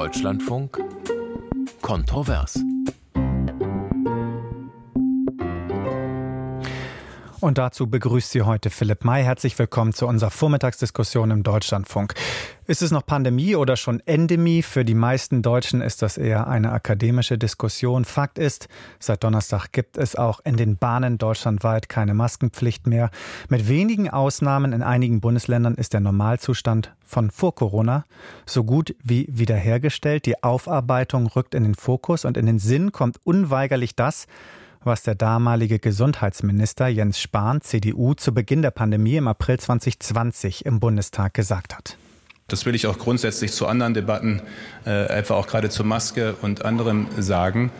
Deutschlandfunk Kontrovers. Und dazu begrüßt Sie heute Philipp May. Herzlich willkommen zu unserer Vormittagsdiskussion im Deutschlandfunk. Ist es noch Pandemie oder schon Endemie? Für die meisten Deutschen ist das eher eine akademische Diskussion. Fakt ist, seit Donnerstag gibt es auch in den Bahnen deutschlandweit keine Maskenpflicht mehr. Mit wenigen Ausnahmen in einigen Bundesländern ist der Normalzustand von vor Corona so gut wie wiederhergestellt. Die Aufarbeitung rückt in den Fokus und in den Sinn kommt unweigerlich das, was der damalige Gesundheitsminister Jens Spahn, CDU, zu Beginn der Pandemie im April 2020 im Bundestag gesagt hat. Das will ich auch grundsätzlich zu anderen Debatten, äh, etwa auch gerade zur Maske und anderem sagen,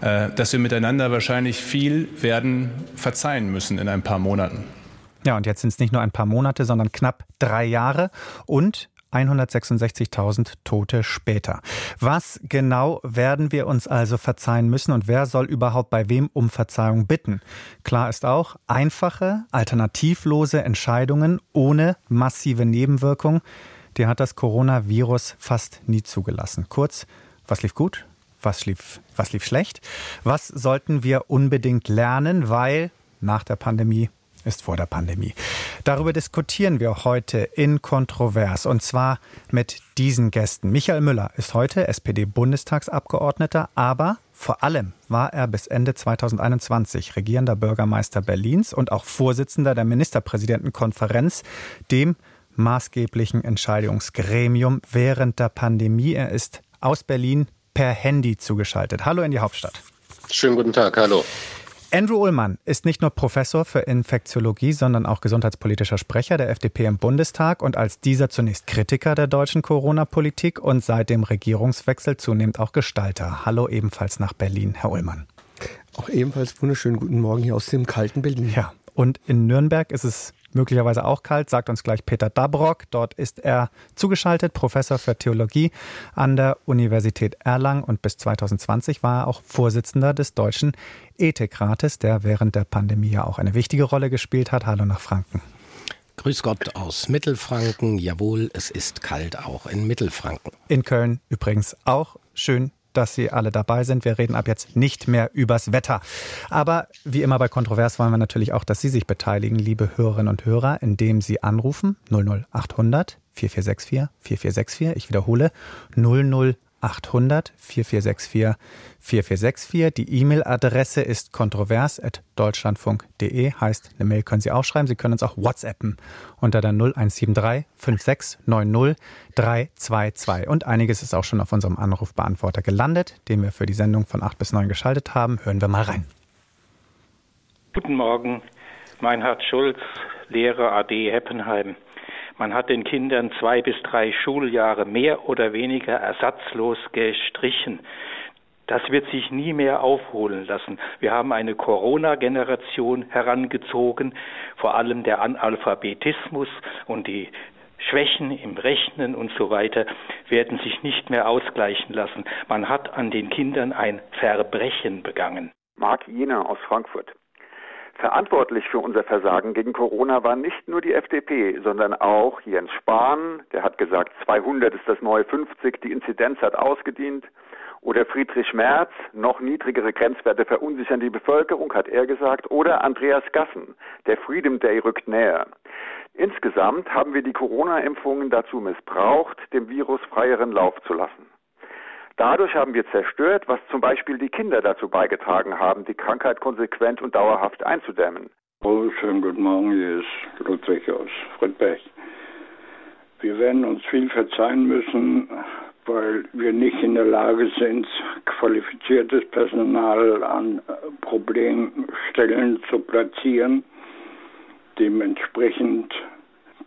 äh, dass wir miteinander wahrscheinlich viel werden verzeihen müssen in ein paar Monaten. Ja, und jetzt sind es nicht nur ein paar Monate, sondern knapp drei Jahre. Und 166.000 Tote später. Was genau werden wir uns also verzeihen müssen und wer soll überhaupt bei wem um Verzeihung bitten? Klar ist auch, einfache, alternativlose Entscheidungen ohne massive Nebenwirkungen, die hat das Coronavirus fast nie zugelassen. Kurz, was lief gut? Was lief, was lief schlecht? Was sollten wir unbedingt lernen, weil nach der Pandemie ist vor der Pandemie. Darüber diskutieren wir heute in Kontrovers und zwar mit diesen Gästen. Michael Müller ist heute SPD-Bundestagsabgeordneter, aber vor allem war er bis Ende 2021 regierender Bürgermeister Berlins und auch Vorsitzender der Ministerpräsidentenkonferenz, dem maßgeblichen Entscheidungsgremium während der Pandemie. Er ist aus Berlin per Handy zugeschaltet. Hallo in die Hauptstadt. Schönen guten Tag, hallo. Andrew Ullmann ist nicht nur Professor für Infektiologie, sondern auch gesundheitspolitischer Sprecher der FDP im Bundestag und als dieser zunächst Kritiker der deutschen Corona-Politik und seit dem Regierungswechsel zunehmend auch Gestalter. Hallo ebenfalls nach Berlin, Herr Ullmann. Auch ebenfalls wunderschönen guten Morgen hier aus dem kalten Berlin. Ja, und in Nürnberg ist es möglicherweise auch kalt, sagt uns gleich Peter Dabrock. Dort ist er zugeschaltet, Professor für Theologie an der Universität Erlangen und bis 2020 war er auch Vorsitzender des Deutschen Ethikrates, der während der Pandemie ja auch eine wichtige Rolle gespielt hat. Hallo nach Franken. Grüß Gott aus Mittelfranken. Jawohl, es ist kalt auch in Mittelfranken. In Köln übrigens auch schön dass Sie alle dabei sind. Wir reden ab jetzt nicht mehr übers Wetter. Aber wie immer bei Kontrovers wollen wir natürlich auch, dass Sie sich beteiligen, liebe Hörerinnen und Hörer, indem Sie anrufen 00800 4464 4464. Ich wiederhole 00800 800 4464 4464. Die E-Mail-Adresse ist kontrovers.deutschlandfunk.de. Heißt, eine Mail können Sie auch schreiben. Sie können uns auch WhatsAppen unter der 0173 5690 322. Und einiges ist auch schon auf unserem Anrufbeantworter gelandet, den wir für die Sendung von 8 bis 9 geschaltet haben. Hören wir mal rein. Guten Morgen, Meinhard Schulz, Lehrer AD Heppenheim. Man hat den Kindern zwei bis drei Schuljahre mehr oder weniger ersatzlos gestrichen. Das wird sich nie mehr aufholen lassen. Wir haben eine Corona-Generation herangezogen, vor allem der Analphabetismus und die Schwächen im Rechnen und so weiter werden sich nicht mehr ausgleichen lassen. Man hat an den Kindern ein Verbrechen begangen. Marc Jena aus Frankfurt. Verantwortlich für unser Versagen gegen Corona war nicht nur die FDP, sondern auch Jens Spahn, der hat gesagt, 200 ist das neue 50, die Inzidenz hat ausgedient. Oder Friedrich Merz, noch niedrigere Grenzwerte verunsichern die Bevölkerung, hat er gesagt. Oder Andreas Gassen, der Freedom Day rückt näher. Insgesamt haben wir die Corona-Impfungen dazu missbraucht, dem Virus freieren Lauf zu lassen. Dadurch haben wir zerstört, was zum Beispiel die Kinder dazu beigetragen haben, die Krankheit konsequent und dauerhaft einzudämmen. Oh, schönen guten Morgen, hier ist Ludwig aus Friedberg. Wir werden uns viel verzeihen müssen, weil wir nicht in der Lage sind, qualifiziertes Personal an Problemstellen zu platzieren. Dementsprechend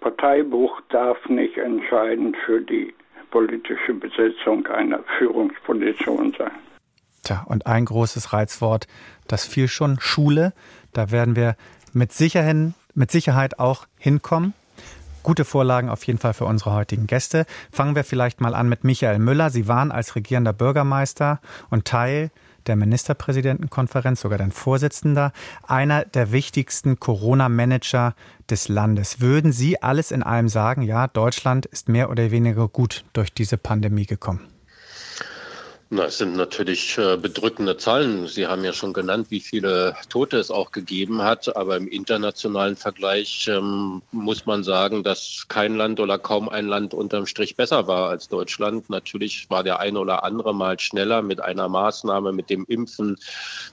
Parteibuch darf nicht entscheidend für die politische Besetzung einer Führungsposition sein. Tja, und ein großes Reizwort, das fiel schon, Schule. Da werden wir mit Sicherheit, mit Sicherheit auch hinkommen. Gute Vorlagen auf jeden Fall für unsere heutigen Gäste. Fangen wir vielleicht mal an mit Michael Müller. Sie waren als regierender Bürgermeister und Teil der Ministerpräsidentenkonferenz, sogar dein Vorsitzender, einer der wichtigsten Corona-Manager des Landes. Würden Sie alles in allem sagen, ja, Deutschland ist mehr oder weniger gut durch diese Pandemie gekommen? Na, es sind natürlich äh, bedrückende Zahlen. Sie haben ja schon genannt, wie viele Tote es auch gegeben hat. Aber im internationalen Vergleich ähm, muss man sagen, dass kein Land oder kaum ein Land unterm Strich besser war als Deutschland. Natürlich war der eine oder andere mal schneller mit einer Maßnahme, mit dem Impfen,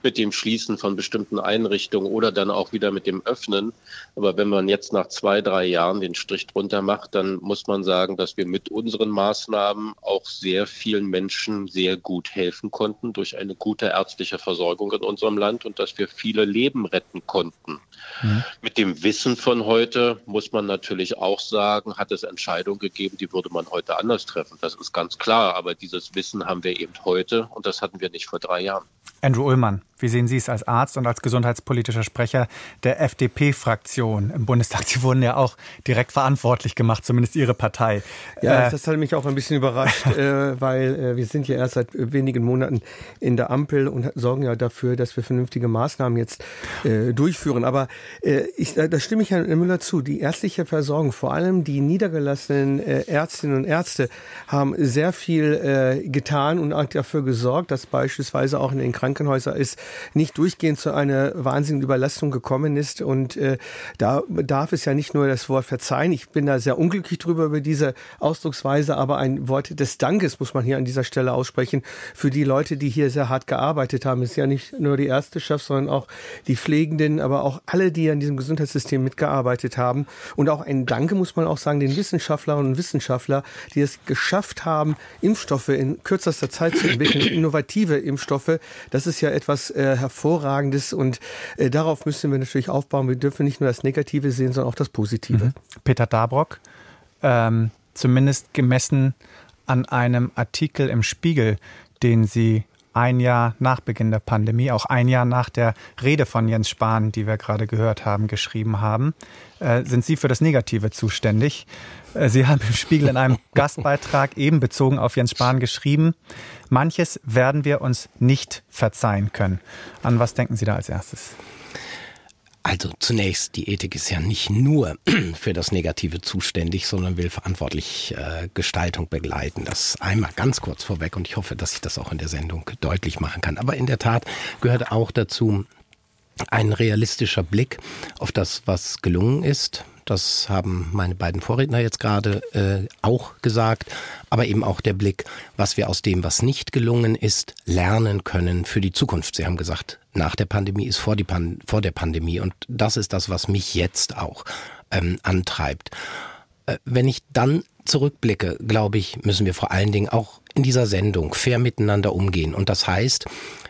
mit dem Schließen von bestimmten Einrichtungen oder dann auch wieder mit dem Öffnen. Aber wenn man jetzt nach zwei, drei Jahren den Strich drunter macht, dann muss man sagen, dass wir mit unseren Maßnahmen auch sehr vielen Menschen sehr gut helfen konnten durch eine gute ärztliche Versorgung in unserem Land und dass wir viele Leben retten konnten. Mhm. Mit dem Wissen von heute muss man natürlich auch sagen, hat es Entscheidungen gegeben, die würde man heute anders treffen. Das ist ganz klar. Aber dieses Wissen haben wir eben heute und das hatten wir nicht vor drei Jahren. Andrew Ullmann, wie sehen Sie es als Arzt und als gesundheitspolitischer Sprecher der FDP-Fraktion im Bundestag? Sie wurden ja auch direkt verantwortlich gemacht, zumindest Ihre Partei. Ja, äh, das hat mich auch ein bisschen überrascht, äh, weil äh, wir sind ja erst seit wenigen Monaten in der Ampel und sorgen ja dafür, dass wir vernünftige Maßnahmen jetzt äh, durchführen. Aber äh, ich, da stimme ich Herrn Müller zu. Die ärztliche Versorgung, vor allem die niedergelassenen äh, Ärztinnen und Ärzte, haben sehr viel getan und auch dafür gesorgt, dass beispielsweise auch in den Krankenhäusern ist nicht durchgehend zu einer wahnsinnigen Überlastung gekommen ist. Und äh, da darf es ja nicht nur das Wort verzeihen. Ich bin da sehr unglücklich drüber über diese Ausdrucksweise, aber ein Wort des Dankes muss man hier an dieser Stelle aussprechen für die Leute, die hier sehr hart gearbeitet haben. Es ist ja nicht nur die Ärzteschaft, sondern auch die Pflegenden, aber auch alle, die an diesem Gesundheitssystem mitgearbeitet haben. Und auch ein Danke muss man auch sagen den Wissenschaftlerinnen und Wissenschaftler, die es geschafft haben, Impfstoffe in kürzester Zeit zu entwickeln, innovative Impfstoffe. Das ist ja etwas äh, Hervorragendes und äh, darauf müssen wir natürlich aufbauen. Wir dürfen nicht nur das Negative sehen, sondern auch das Positive. Mhm. Peter Dabrock, ähm, zumindest gemessen an einem Artikel im Spiegel, den Sie ein Jahr nach Beginn der Pandemie, auch ein Jahr nach der Rede von Jens Spahn, die wir gerade gehört haben, geschrieben haben, äh, sind Sie für das Negative zuständig. Äh, Sie haben im Spiegel in einem Gastbeitrag eben bezogen auf Jens Spahn geschrieben, manches werden wir uns nicht verzeihen können. An was denken Sie da als erstes? Also zunächst, die Ethik ist ja nicht nur für das Negative zuständig, sondern will verantwortlich äh, Gestaltung begleiten. Das einmal ganz kurz vorweg und ich hoffe, dass ich das auch in der Sendung deutlich machen kann. Aber in der Tat gehört auch dazu ein realistischer Blick auf das, was gelungen ist, das haben meine beiden Vorredner jetzt gerade äh, auch gesagt. Aber eben auch der Blick, was wir aus dem, was nicht gelungen ist, lernen können für die Zukunft. Sie haben gesagt, nach der Pandemie ist vor, die Pan vor der Pandemie. Und das ist das, was mich jetzt auch ähm, antreibt. Äh, wenn ich dann zurückblicke, glaube ich, müssen wir vor allen Dingen auch in dieser Sendung fair miteinander umgehen. Und das heißt,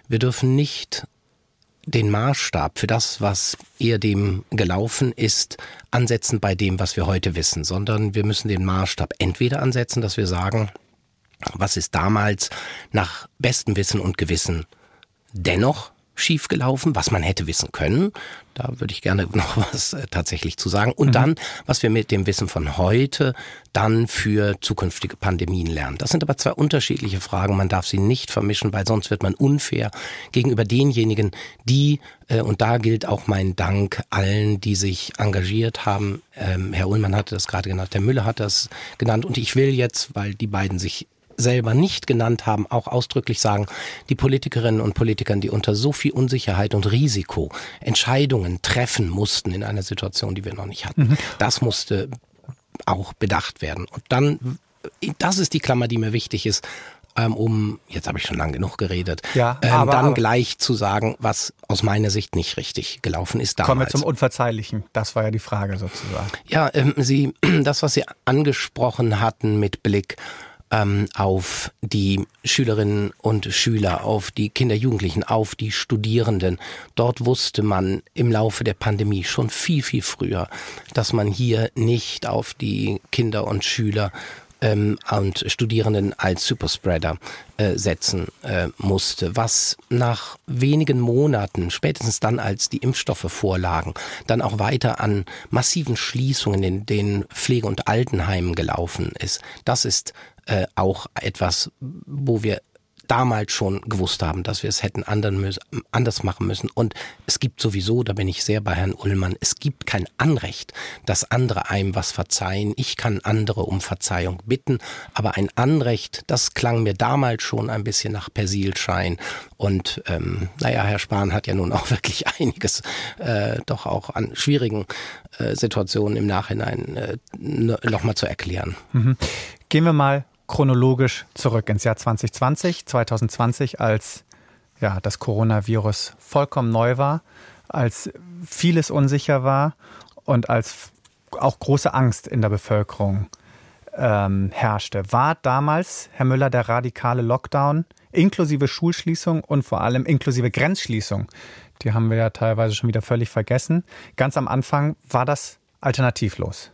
wir dürfen nicht den Maßstab für das, was ehedem gelaufen ist, ansetzen bei dem, was wir heute wissen, sondern wir müssen den Maßstab entweder ansetzen, dass wir sagen, was ist damals nach bestem Wissen und Gewissen dennoch schiefgelaufen, was man hätte wissen können. Da würde ich gerne noch was äh, tatsächlich zu sagen. Und mhm. dann, was wir mit dem Wissen von heute dann für zukünftige Pandemien lernen. Das sind aber zwei unterschiedliche Fragen. Man darf sie nicht vermischen, weil sonst wird man unfair gegenüber denjenigen, die, äh, und da gilt auch mein Dank allen, die sich engagiert haben. Ähm, Herr Ullmann hatte das gerade genannt, Herr Müller hat das genannt. Und ich will jetzt, weil die beiden sich selber nicht genannt haben, auch ausdrücklich sagen, die Politikerinnen und Politikern, die unter so viel Unsicherheit und Risiko Entscheidungen treffen mussten in einer Situation, die wir noch nicht hatten, mhm. das musste auch bedacht werden. Und dann, das ist die Klammer, die mir wichtig ist, ähm, um, jetzt habe ich schon lange genug geredet, ja, ähm, aber, dann aber, gleich zu sagen, was aus meiner Sicht nicht richtig gelaufen ist damals. Kommen wir zum Unverzeihlichen. Das war ja die Frage sozusagen. Ja, ähm, Sie, das, was Sie angesprochen hatten mit Blick ähm, auf die Schülerinnen und Schüler, auf die Kinder, Jugendlichen, auf die Studierenden. Dort wusste man im Laufe der Pandemie schon viel, viel früher, dass man hier nicht auf die Kinder und Schüler ähm, und Studierenden als Superspreader äh, setzen äh, musste, was nach wenigen Monaten, spätestens dann, als die Impfstoffe vorlagen, dann auch weiter an massiven Schließungen in den Pflege- und Altenheimen gelaufen ist. Das ist äh, auch etwas, wo wir damals schon gewusst haben, dass wir es hätten anders machen müssen. Und es gibt sowieso, da bin ich sehr bei Herrn Ullmann, es gibt kein Anrecht, dass andere einem was verzeihen. Ich kann andere um Verzeihung bitten, aber ein Anrecht, das klang mir damals schon ein bisschen nach Persilschein. Und ähm, naja, Herr Spahn hat ja nun auch wirklich einiges äh, doch auch an schwierigen äh, Situationen im Nachhinein äh, nochmal zu erklären. Mhm. Gehen wir mal chronologisch zurück ins Jahr 2020, 2020, als ja, das Coronavirus vollkommen neu war, als vieles unsicher war und als auch große Angst in der Bevölkerung ähm, herrschte. War damals, Herr Müller, der radikale Lockdown inklusive Schulschließung und vor allem inklusive Grenzschließung, die haben wir ja teilweise schon wieder völlig vergessen. Ganz am Anfang war das alternativlos.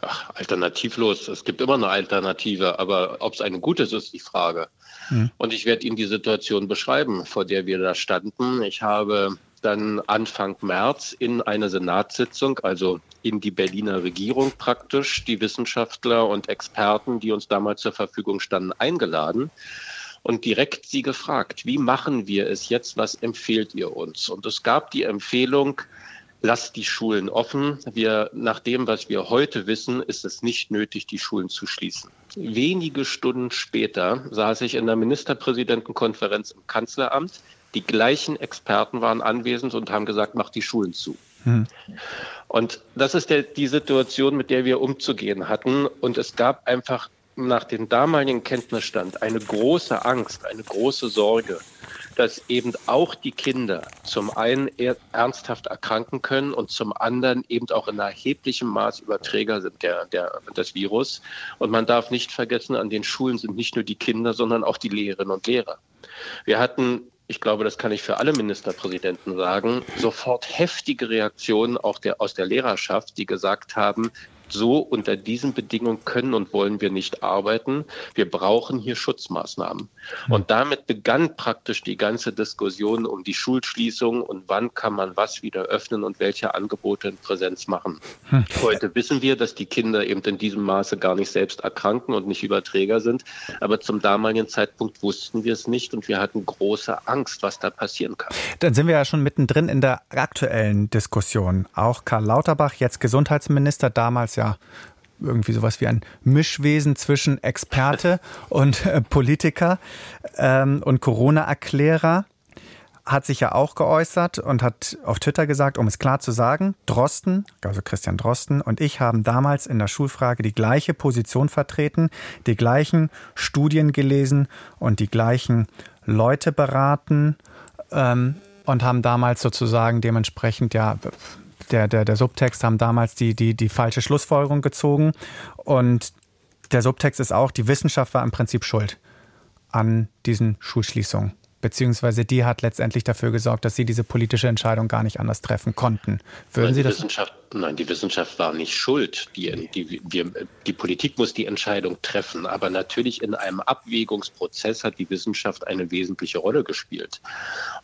Ach, alternativlos. Es gibt immer eine Alternative, aber ob es eine gute ist, ist die Frage. Mhm. Und ich werde Ihnen die Situation beschreiben, vor der wir da standen. Ich habe dann Anfang März in eine Senatssitzung, also in die Berliner Regierung praktisch, die Wissenschaftler und Experten, die uns damals zur Verfügung standen, eingeladen und direkt sie gefragt, wie machen wir es jetzt, was empfehlt ihr uns? Und es gab die Empfehlung, lasst die Schulen offen. Wir, nach dem, was wir heute wissen, ist es nicht nötig, die Schulen zu schließen. Wenige Stunden später saß ich in der Ministerpräsidentenkonferenz im Kanzleramt. Die gleichen Experten waren anwesend und haben gesagt, macht die Schulen zu. Hm. Und das ist der, die Situation, mit der wir umzugehen hatten. Und es gab einfach nach dem damaligen Kenntnisstand eine große Angst, eine große Sorge, dass eben auch die Kinder zum einen ernsthaft erkranken können und zum anderen eben auch in erheblichem Maß Überträger sind der, der, des Virus. Und man darf nicht vergessen, an den Schulen sind nicht nur die Kinder, sondern auch die Lehrerinnen und Lehrer. Wir hatten ich glaube, das kann ich für alle Ministerpräsidenten sagen, sofort heftige Reaktionen auch der, aus der Lehrerschaft, die gesagt haben, so unter diesen Bedingungen können und wollen wir nicht arbeiten. Wir brauchen hier Schutzmaßnahmen. Und damit begann praktisch die ganze Diskussion um die Schulschließung und wann kann man was wieder öffnen und welche Angebote in Präsenz machen. Hm. Heute wissen wir, dass die Kinder eben in diesem Maße gar nicht selbst erkranken und nicht Überträger sind. Aber zum damaligen Zeitpunkt wussten wir es nicht und wir hatten große Angst, was da passieren kann. Dann sind wir ja schon mittendrin in der aktuellen Diskussion. Auch Karl Lauterbach, jetzt Gesundheitsminister, damals ja irgendwie sowas wie ein Mischwesen zwischen Experte und äh, Politiker ähm, und Corona-Erklärer hat sich ja auch geäußert und hat auf Twitter gesagt, um es klar zu sagen, Drosten, also Christian Drosten und ich haben damals in der Schulfrage die gleiche Position vertreten, die gleichen Studien gelesen und die gleichen Leute beraten ähm, und haben damals sozusagen dementsprechend ja der, der, der Subtext haben damals die, die, die falsche Schlussfolgerung gezogen. Und der Subtext ist auch, die Wissenschaft war im Prinzip schuld an diesen Schulschließungen beziehungsweise die hat letztendlich dafür gesorgt, dass Sie diese politische Entscheidung gar nicht anders treffen konnten. Würden nein, Sie das? Wissenschaft, nein, die Wissenschaft war nicht schuld. Die, die, wir, die Politik muss die Entscheidung treffen, aber natürlich in einem Abwägungsprozess hat die Wissenschaft eine wesentliche Rolle gespielt.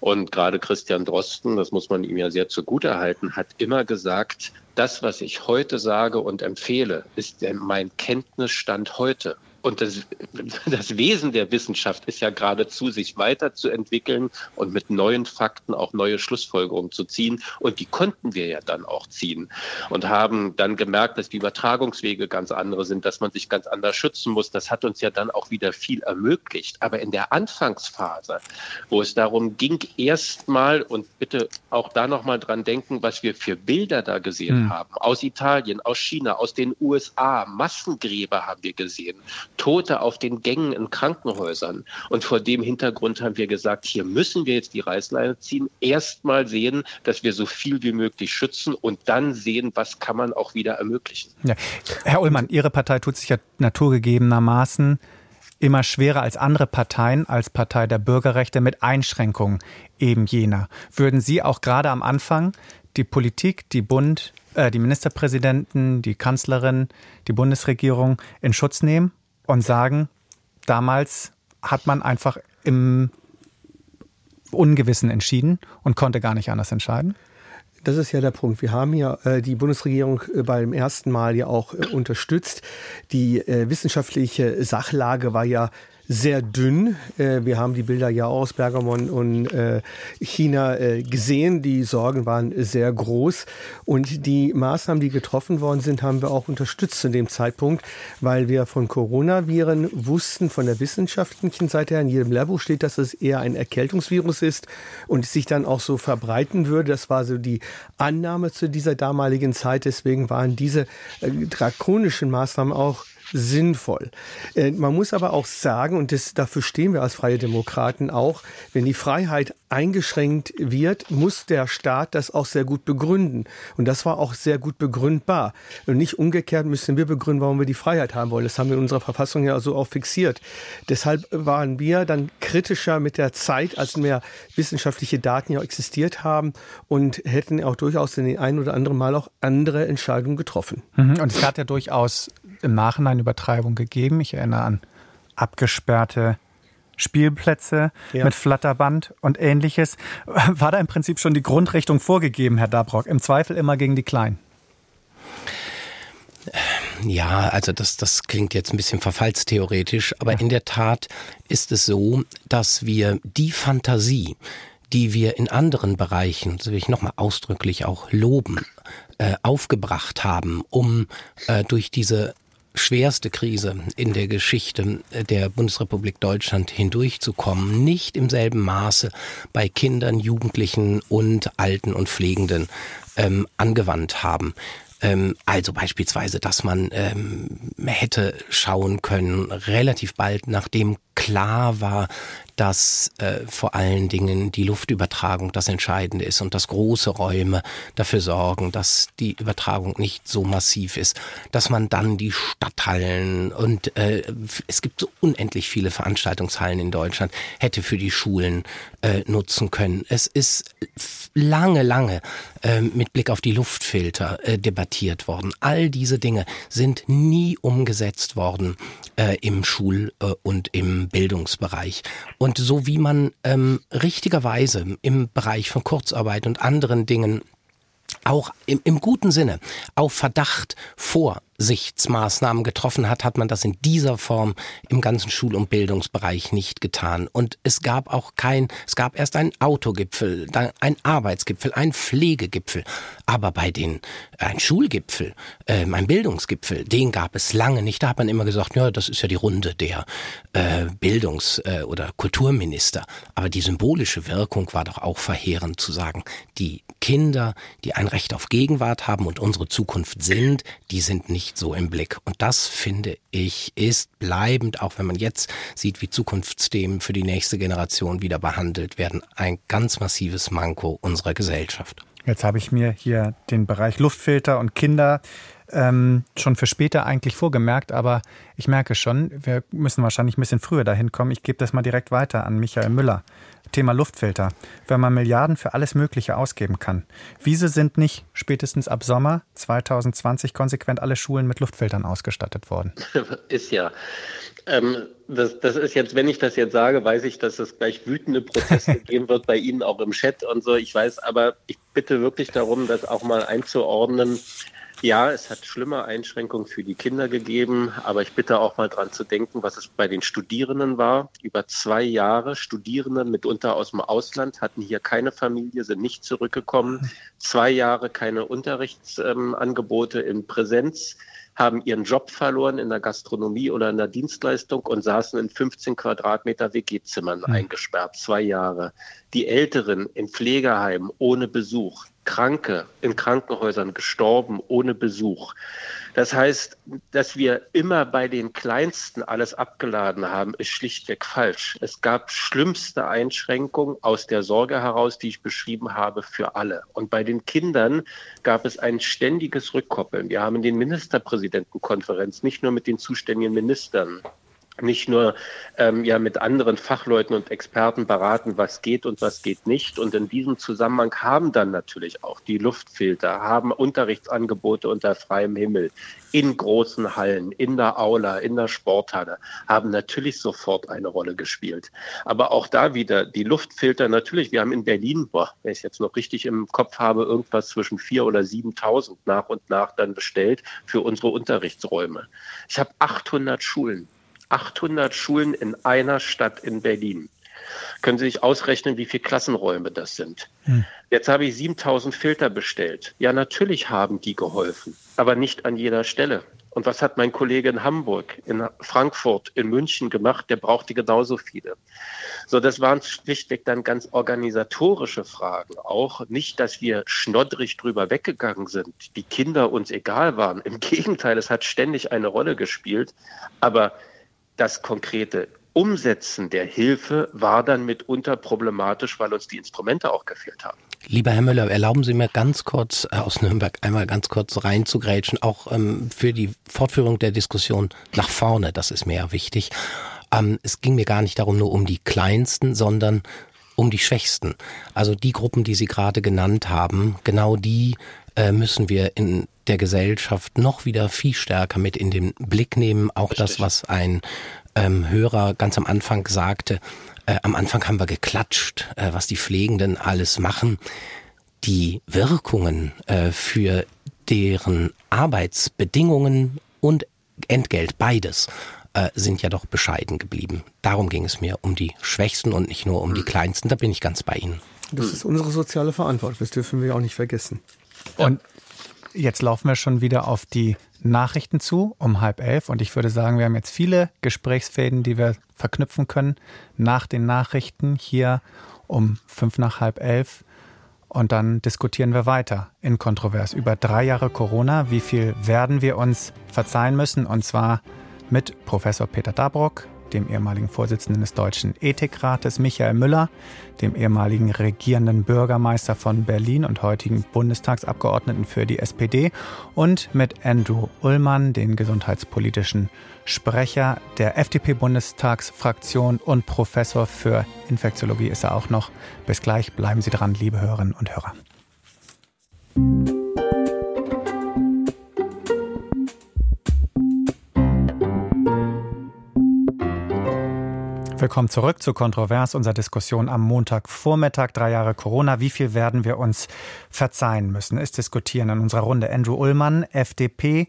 Und gerade Christian Drosten, das muss man ihm ja sehr zugutehalten, hat immer gesagt, das, was ich heute sage und empfehle, ist mein Kenntnisstand heute. Und das, das Wesen der Wissenschaft ist ja geradezu, sich weiterzuentwickeln und mit neuen Fakten auch neue Schlussfolgerungen zu ziehen. Und die konnten wir ja dann auch ziehen und haben dann gemerkt, dass die Übertragungswege ganz andere sind, dass man sich ganz anders schützen muss. Das hat uns ja dann auch wieder viel ermöglicht. Aber in der Anfangsphase, wo es darum ging, erstmal und bitte auch da nochmal dran denken, was wir für Bilder da gesehen mhm. haben. Aus Italien, aus China, aus den USA, Massengräber haben wir gesehen. Tote auf den Gängen in Krankenhäusern. Und vor dem Hintergrund haben wir gesagt, hier müssen wir jetzt die Reißleine ziehen, erstmal sehen, dass wir so viel wie möglich schützen und dann sehen, was kann man auch wieder ermöglichen. Ja. Herr Ullmann, Ihre Partei tut sich ja naturgegebenermaßen immer schwerer als andere Parteien, als Partei der Bürgerrechte mit Einschränkungen eben jener. Würden Sie auch gerade am Anfang die Politik, die Bund, äh, die Ministerpräsidenten, die Kanzlerin, die Bundesregierung in Schutz nehmen und sagen, damals hat man einfach im Ungewissen entschieden und konnte gar nicht anders entscheiden? Das ist ja der Punkt. Wir haben ja äh, die Bundesregierung äh, beim ersten Mal ja auch äh, unterstützt. Die äh, wissenschaftliche Sachlage war ja sehr dünn. Äh, wir haben die Bilder ja aus Bergamon und äh, China äh, gesehen. Die Sorgen waren sehr groß. Und die Maßnahmen, die getroffen worden sind, haben wir auch unterstützt zu dem Zeitpunkt, weil wir von Coronaviren wussten, von der wissenschaftlichen Seite her, in jedem Lehrbuch steht, dass es eher ein Erkältungsvirus ist und sich dann auch so verbreiten würde. Das war so die Annahme zu dieser damaligen Zeit. Deswegen waren diese äh, drakonischen Maßnahmen auch sinnvoll. Äh, man muss aber auch sagen, und das, dafür stehen wir als Freie Demokraten auch, wenn die Freiheit eingeschränkt wird, muss der Staat das auch sehr gut begründen. Und das war auch sehr gut begründbar. Und nicht umgekehrt müssen wir begründen, warum wir die Freiheit haben wollen. Das haben wir in unserer Verfassung ja so auch fixiert. Deshalb waren wir dann kritischer mit der Zeit, als mehr wissenschaftliche Daten ja existiert haben und hätten auch durchaus in den einen oder anderen Mal auch andere Entscheidungen getroffen. Mhm. Und es hat ja durchaus im Nachhinein Übertreibung gegeben. Ich erinnere an abgesperrte Spielplätze ja. mit Flatterband und ähnliches. War da im Prinzip schon die Grundrichtung vorgegeben, Herr Dabrock? Im Zweifel immer gegen die Kleinen? Ja, also das, das klingt jetzt ein bisschen verfallstheoretisch, aber ja. in der Tat ist es so, dass wir die Fantasie, die wir in anderen Bereichen, das will ich nochmal ausdrücklich auch loben, äh, aufgebracht haben, um äh, durch diese schwerste Krise in der Geschichte der Bundesrepublik Deutschland hindurchzukommen, nicht im selben Maße bei Kindern, Jugendlichen und Alten und Pflegenden ähm, angewandt haben. Ähm, also beispielsweise, dass man ähm, hätte schauen können, relativ bald nachdem klar war, dass äh, vor allen Dingen die Luftübertragung das Entscheidende ist und dass große Räume dafür sorgen, dass die Übertragung nicht so massiv ist, dass man dann die Stadthallen und äh, es gibt so unendlich viele Veranstaltungshallen in Deutschland, hätte für die Schulen äh, nutzen können. Es ist lange, lange äh, mit Blick auf die Luftfilter äh, debattiert worden. All diese Dinge sind nie umgesetzt worden äh, im Schul- äh, und im Bildungsbereich. Und so wie man ähm, richtigerweise im Bereich von Kurzarbeit und anderen Dingen auch im, im guten Sinne auf Verdacht vor Vorsichtsmaßnahmen getroffen hat, hat man das in dieser Form im ganzen Schul- und Bildungsbereich nicht getan. Und es gab auch kein, es gab erst einen Autogipfel, dann ein Arbeitsgipfel, ein Pflegegipfel. Aber bei den, ein Schulgipfel, äh, ein Bildungsgipfel, den gab es lange nicht. Da hat man immer gesagt, ja, das ist ja die Runde der äh, Bildungs- äh, oder Kulturminister. Aber die symbolische Wirkung war doch auch verheerend zu sagen, die Kinder, die ein Recht auf Gegenwart haben und unsere Zukunft sind, die sind nicht so im Blick. Und das, finde ich, ist bleibend, auch wenn man jetzt sieht, wie Zukunftsthemen für die nächste Generation wieder behandelt werden, ein ganz massives Manko unserer Gesellschaft. Jetzt habe ich mir hier den Bereich Luftfilter und Kinder ähm, schon für später eigentlich vorgemerkt, aber ich merke schon, wir müssen wahrscheinlich ein bisschen früher dahin kommen. Ich gebe das mal direkt weiter an Michael Müller. Thema Luftfilter. Wenn man Milliarden für alles Mögliche ausgeben kann, wieso sind nicht spätestens ab Sommer 2020 konsequent alle Schulen mit Luftfiltern ausgestattet worden? Ist ja. Ähm, das, das ist jetzt, wenn ich das jetzt sage, weiß ich, dass es gleich wütende Proteste geben wird bei Ihnen auch im Chat und so. Ich weiß, aber ich bitte wirklich darum, das auch mal einzuordnen. Ja, es hat schlimme Einschränkungen für die Kinder gegeben, aber ich bitte auch mal dran zu denken, was es bei den Studierenden war. Über zwei Jahre Studierende mitunter aus dem Ausland hatten hier keine Familie, sind nicht zurückgekommen. Zwei Jahre keine Unterrichtsangebote ähm, in Präsenz haben ihren Job verloren in der Gastronomie oder in der Dienstleistung und saßen in 15 Quadratmeter WG-Zimmern mhm. eingesperrt, zwei Jahre. Die Älteren in Pflegeheimen ohne Besuch, Kranke in Krankenhäusern gestorben ohne Besuch. Das heißt, dass wir immer bei den Kleinsten alles abgeladen haben, ist schlichtweg falsch. Es gab schlimmste Einschränkungen aus der Sorge heraus, die ich beschrieben habe, für alle. Und bei den Kindern gab es ein ständiges Rückkoppeln. Wir haben in den Ministerpräsidentenkonferenz nicht nur mit den zuständigen Ministern nicht nur ähm, ja mit anderen Fachleuten und Experten beraten, was geht und was geht nicht. Und in diesem Zusammenhang haben dann natürlich auch die Luftfilter, haben Unterrichtsangebote unter freiem Himmel in großen Hallen, in der Aula, in der Sporthalle, haben natürlich sofort eine Rolle gespielt. Aber auch da wieder die Luftfilter natürlich. Wir haben in Berlin, boah, wenn ich jetzt noch richtig im Kopf habe, irgendwas zwischen vier oder 7.000 nach und nach dann bestellt für unsere Unterrichtsräume. Ich habe 800 Schulen 800 Schulen in einer Stadt in Berlin. Können Sie sich ausrechnen, wie viele Klassenräume das sind? Hm. Jetzt habe ich 7000 Filter bestellt. Ja, natürlich haben die geholfen, aber nicht an jeder Stelle. Und was hat mein Kollege in Hamburg, in Frankfurt, in München gemacht? Der brauchte genauso viele. So, das waren schlichtweg dann ganz organisatorische Fragen. Auch nicht, dass wir schnoddrig drüber weggegangen sind, die Kinder uns egal waren. Im Gegenteil, es hat ständig eine Rolle gespielt. Aber das konkrete Umsetzen der Hilfe war dann mitunter problematisch, weil uns die Instrumente auch gefehlt haben. Lieber Herr Müller, erlauben Sie mir ganz kurz äh, aus Nürnberg einmal ganz kurz reinzugrätschen, auch ähm, für die Fortführung der Diskussion nach vorne, das ist mir ja wichtig. Ähm, es ging mir gar nicht darum, nur um die Kleinsten, sondern um die Schwächsten. Also die Gruppen, die Sie gerade genannt haben, genau die äh, müssen wir in der Gesellschaft noch wieder viel stärker mit in den Blick nehmen. Auch Richtig. das, was ein ähm, Hörer ganz am Anfang sagte, äh, am Anfang haben wir geklatscht, äh, was die Pflegenden alles machen. Die Wirkungen äh, für deren Arbeitsbedingungen und Entgelt, beides, äh, sind ja doch bescheiden geblieben. Darum ging es mir um die Schwächsten und nicht nur um die Kleinsten. Da bin ich ganz bei Ihnen. Das ist unsere soziale Verantwortung. Das dürfen wir auch nicht vergessen. Und jetzt laufen wir schon wieder auf die Nachrichten zu um halb elf. Und ich würde sagen, wir haben jetzt viele Gesprächsfäden, die wir verknüpfen können nach den Nachrichten hier um fünf nach halb elf. Und dann diskutieren wir weiter in Kontrovers über drei Jahre Corona. Wie viel werden wir uns verzeihen müssen? Und zwar mit Professor Peter Dabrock, dem ehemaligen Vorsitzenden des Deutschen Ethikrates Michael Müller, dem ehemaligen regierenden Bürgermeister von Berlin und heutigen Bundestagsabgeordneten für die SPD und mit Andrew Ullmann, den gesundheitspolitischen Sprecher der FDP-Bundestagsfraktion und Professor für Infektiologie ist er auch noch. Bis gleich, bleiben Sie dran, liebe Hörerinnen und Hörer. Willkommen zurück zu Kontrovers, unserer Diskussion am Montagvormittag, drei Jahre Corona. Wie viel werden wir uns verzeihen müssen? Ist diskutieren in unserer Runde Andrew Ullmann, FDP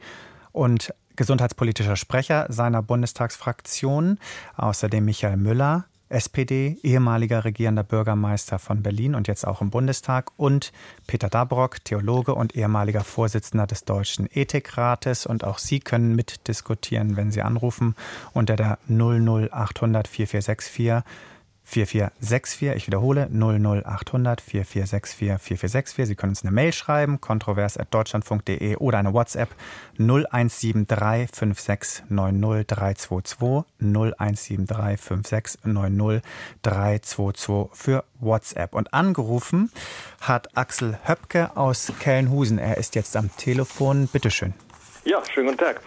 und gesundheitspolitischer Sprecher seiner Bundestagsfraktion. Außerdem Michael Müller, SPD, ehemaliger regierender Bürgermeister von Berlin und jetzt auch im Bundestag und Peter Dabrock, Theologe und ehemaliger Vorsitzender des Deutschen Ethikrates. Und auch Sie können mitdiskutieren, wenn Sie anrufen unter der 00800 4464 4464. Ich wiederhole 00800 4464 4464. Sie können uns eine Mail schreiben, kontrovers.deutschlandfunk.de oder eine WhatsApp 0173 5690 322 0173 5690 322 für WhatsApp. Und angerufen hat Axel Höpke aus Kellenhusen. Er ist jetzt am Telefon. Bitteschön. Ja, schönen guten Tag.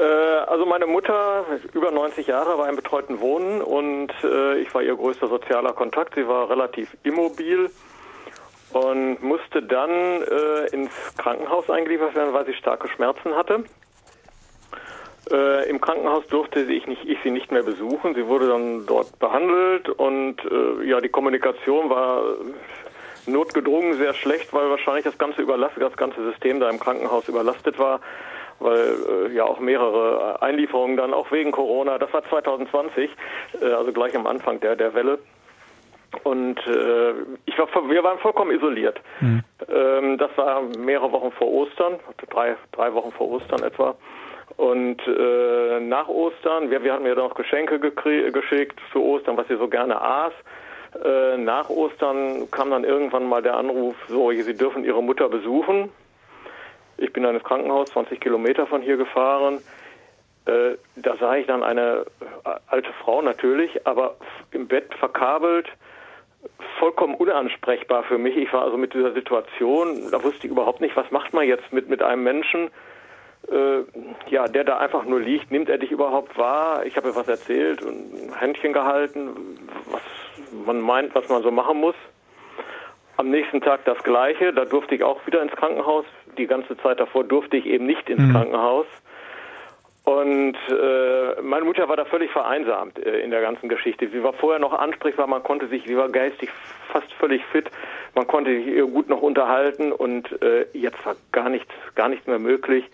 Äh, also meine Mutter, über 90 Jahre, war im betreuten Wohnen und äh, ich war ihr größter sozialer Kontakt. Sie war relativ immobil und musste dann äh, ins Krankenhaus eingeliefert werden, weil sie starke Schmerzen hatte. Im Krankenhaus durfte ich, nicht, ich sie nicht mehr besuchen. Sie wurde dann dort behandelt und ja, die Kommunikation war notgedrungen sehr schlecht, weil wahrscheinlich das ganze das ganze System da im Krankenhaus überlastet war weil äh, ja auch mehrere Einlieferungen dann auch wegen Corona, das war 2020, äh, also gleich am Anfang der, der Welle. Und äh, ich war, wir waren vollkommen isoliert. Mhm. Ähm, das war mehrere Wochen vor Ostern, drei, drei Wochen vor Ostern etwa. Und äh, nach Ostern, wir, wir hatten mir dann noch Geschenke geschickt zu Ostern, was sie so gerne aß. Äh, nach Ostern kam dann irgendwann mal der Anruf, so, Sie dürfen Ihre Mutter besuchen. Ich bin dann ins Krankenhaus, 20 Kilometer von hier gefahren. Äh, da sah ich dann eine äh, alte Frau natürlich, aber im Bett verkabelt, vollkommen unansprechbar für mich. Ich war also mit dieser Situation, da wusste ich überhaupt nicht, was macht man jetzt mit, mit einem Menschen, äh, ja, der da einfach nur liegt. Nimmt er dich überhaupt wahr? Ich habe ihr was erzählt und ein Händchen gehalten, was man meint, was man so machen muss. Am nächsten Tag das Gleiche. Da durfte ich auch wieder ins Krankenhaus. Die ganze Zeit davor durfte ich eben nicht ins mhm. Krankenhaus. Und äh, meine Mutter war da völlig vereinsamt äh, in der ganzen Geschichte. Sie war vorher noch ansprechbar, man konnte sich, sie war geistig fast völlig fit, man konnte sich ihr gut noch unterhalten und äh, jetzt war gar nichts, gar nichts mehr möglich.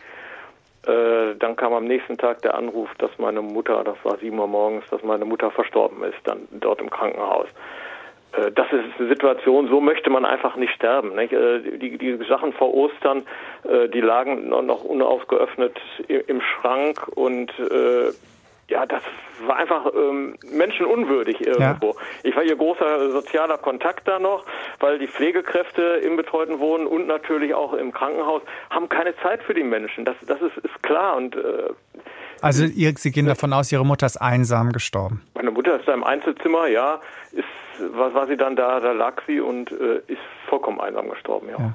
Äh, dann kam am nächsten Tag der Anruf, dass meine Mutter, das war sieben Uhr morgens, dass meine Mutter verstorben ist, dann dort im Krankenhaus. Äh, das ist eine Situation, so möchte man einfach nicht sterben. Nicht? Äh, die, die Sachen vor Ostern, äh, die lagen noch unausgeöffnet im Schrank und ja, das war einfach ähm, menschenunwürdig irgendwo. Ja. Ich war hier großer sozialer Kontakt da noch, weil die Pflegekräfte im betreuten Wohnen und natürlich auch im Krankenhaus haben keine Zeit für die Menschen. Das, das ist, ist klar und äh, also ihr, Sie gehen davon aus, Ihre Mutter ist einsam gestorben. Meine Mutter ist da im Einzelzimmer, ja. Ist, was war sie dann da? Da lag sie und äh, ist vollkommen einsam gestorben, ja. ja.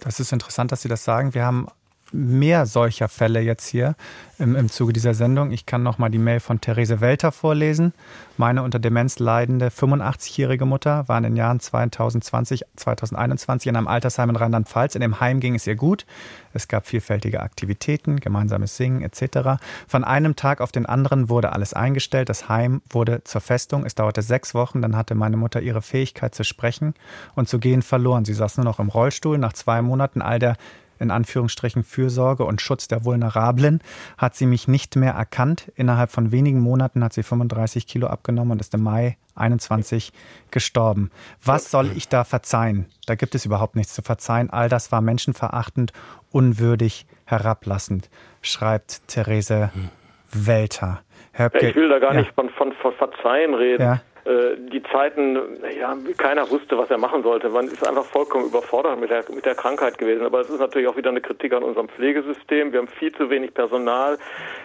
Das ist interessant, dass Sie das sagen. Wir haben mehr solcher Fälle jetzt hier im, im Zuge dieser Sendung. Ich kann noch mal die Mail von Therese Welter vorlesen. Meine unter Demenz leidende 85-jährige Mutter war in den Jahren 2020, 2021 in einem Altersheim in Rheinland-Pfalz. In dem Heim ging es ihr gut. Es gab vielfältige Aktivitäten, gemeinsames Singen etc. Von einem Tag auf den anderen wurde alles eingestellt. Das Heim wurde zur Festung. Es dauerte sechs Wochen. Dann hatte meine Mutter ihre Fähigkeit zu sprechen und zu gehen verloren. Sie saß nur noch im Rollstuhl. Nach zwei Monaten all der in Anführungsstrichen Fürsorge und Schutz der Vulnerablen, hat sie mich nicht mehr erkannt. Innerhalb von wenigen Monaten hat sie 35 Kilo abgenommen und ist im Mai 21 gestorben. Was soll ich da verzeihen? Da gibt es überhaupt nichts zu verzeihen. All das war menschenverachtend, unwürdig, herablassend, schreibt Therese Welter. Herr ich will da gar ja. nicht von, von, von Verzeihen reden. Ja. Äh, die Zeiten, ja, keiner wusste, was er machen sollte. Man ist einfach vollkommen überfordert mit der, mit der Krankheit gewesen. Aber es ist natürlich auch wieder eine Kritik an unserem Pflegesystem. Wir haben viel zu wenig Personal,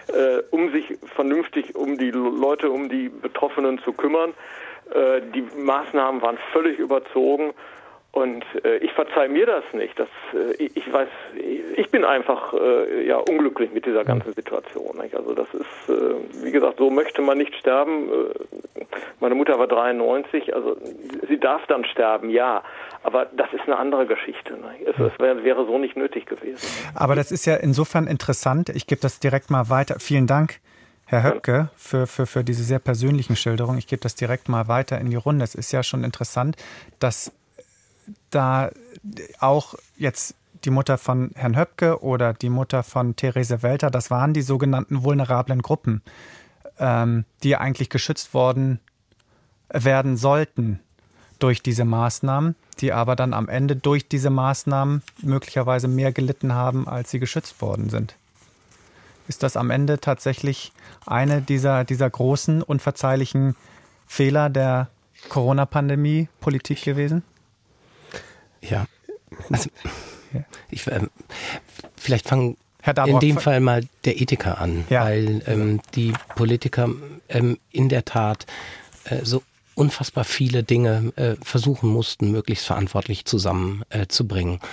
äh, um sich vernünftig um die Leute, um die Betroffenen zu kümmern. Äh, die Maßnahmen waren völlig überzogen. Und äh, ich verzeihe mir das nicht. Das, äh, ich weiß, ich bin einfach äh, ja unglücklich mit dieser ganzen Situation. Nicht? Also das ist, äh, wie gesagt, so möchte man nicht sterben. Äh, meine Mutter war 93, also sie darf dann sterben, ja. Aber das ist eine andere Geschichte. Es, es wäre, wäre so nicht nötig gewesen. Aber das ist ja insofern interessant. Ich gebe das direkt mal weiter. Vielen Dank. Herr Höpke, für, für, für diese sehr persönlichen Schilderungen. Ich gebe das direkt mal weiter in die Runde. Es ist ja schon interessant, dass da auch jetzt die Mutter von Herrn Höpke oder die Mutter von Therese Welter, das waren die sogenannten vulnerablen Gruppen, ähm, die eigentlich geschützt worden werden sollten durch diese Maßnahmen, die aber dann am Ende durch diese Maßnahmen möglicherweise mehr gelitten haben, als sie geschützt worden sind. Ist das am Ende tatsächlich eine dieser, dieser großen, unverzeihlichen Fehler der Corona-Pandemie-Politik gewesen? Ja. Also, ich, äh, vielleicht fangen in dem Fall mal der Ethiker an, ja. weil ähm, die Politiker ähm, in der Tat äh, so unfassbar viele Dinge äh, versuchen mussten, möglichst verantwortlich zusammenzubringen. Äh,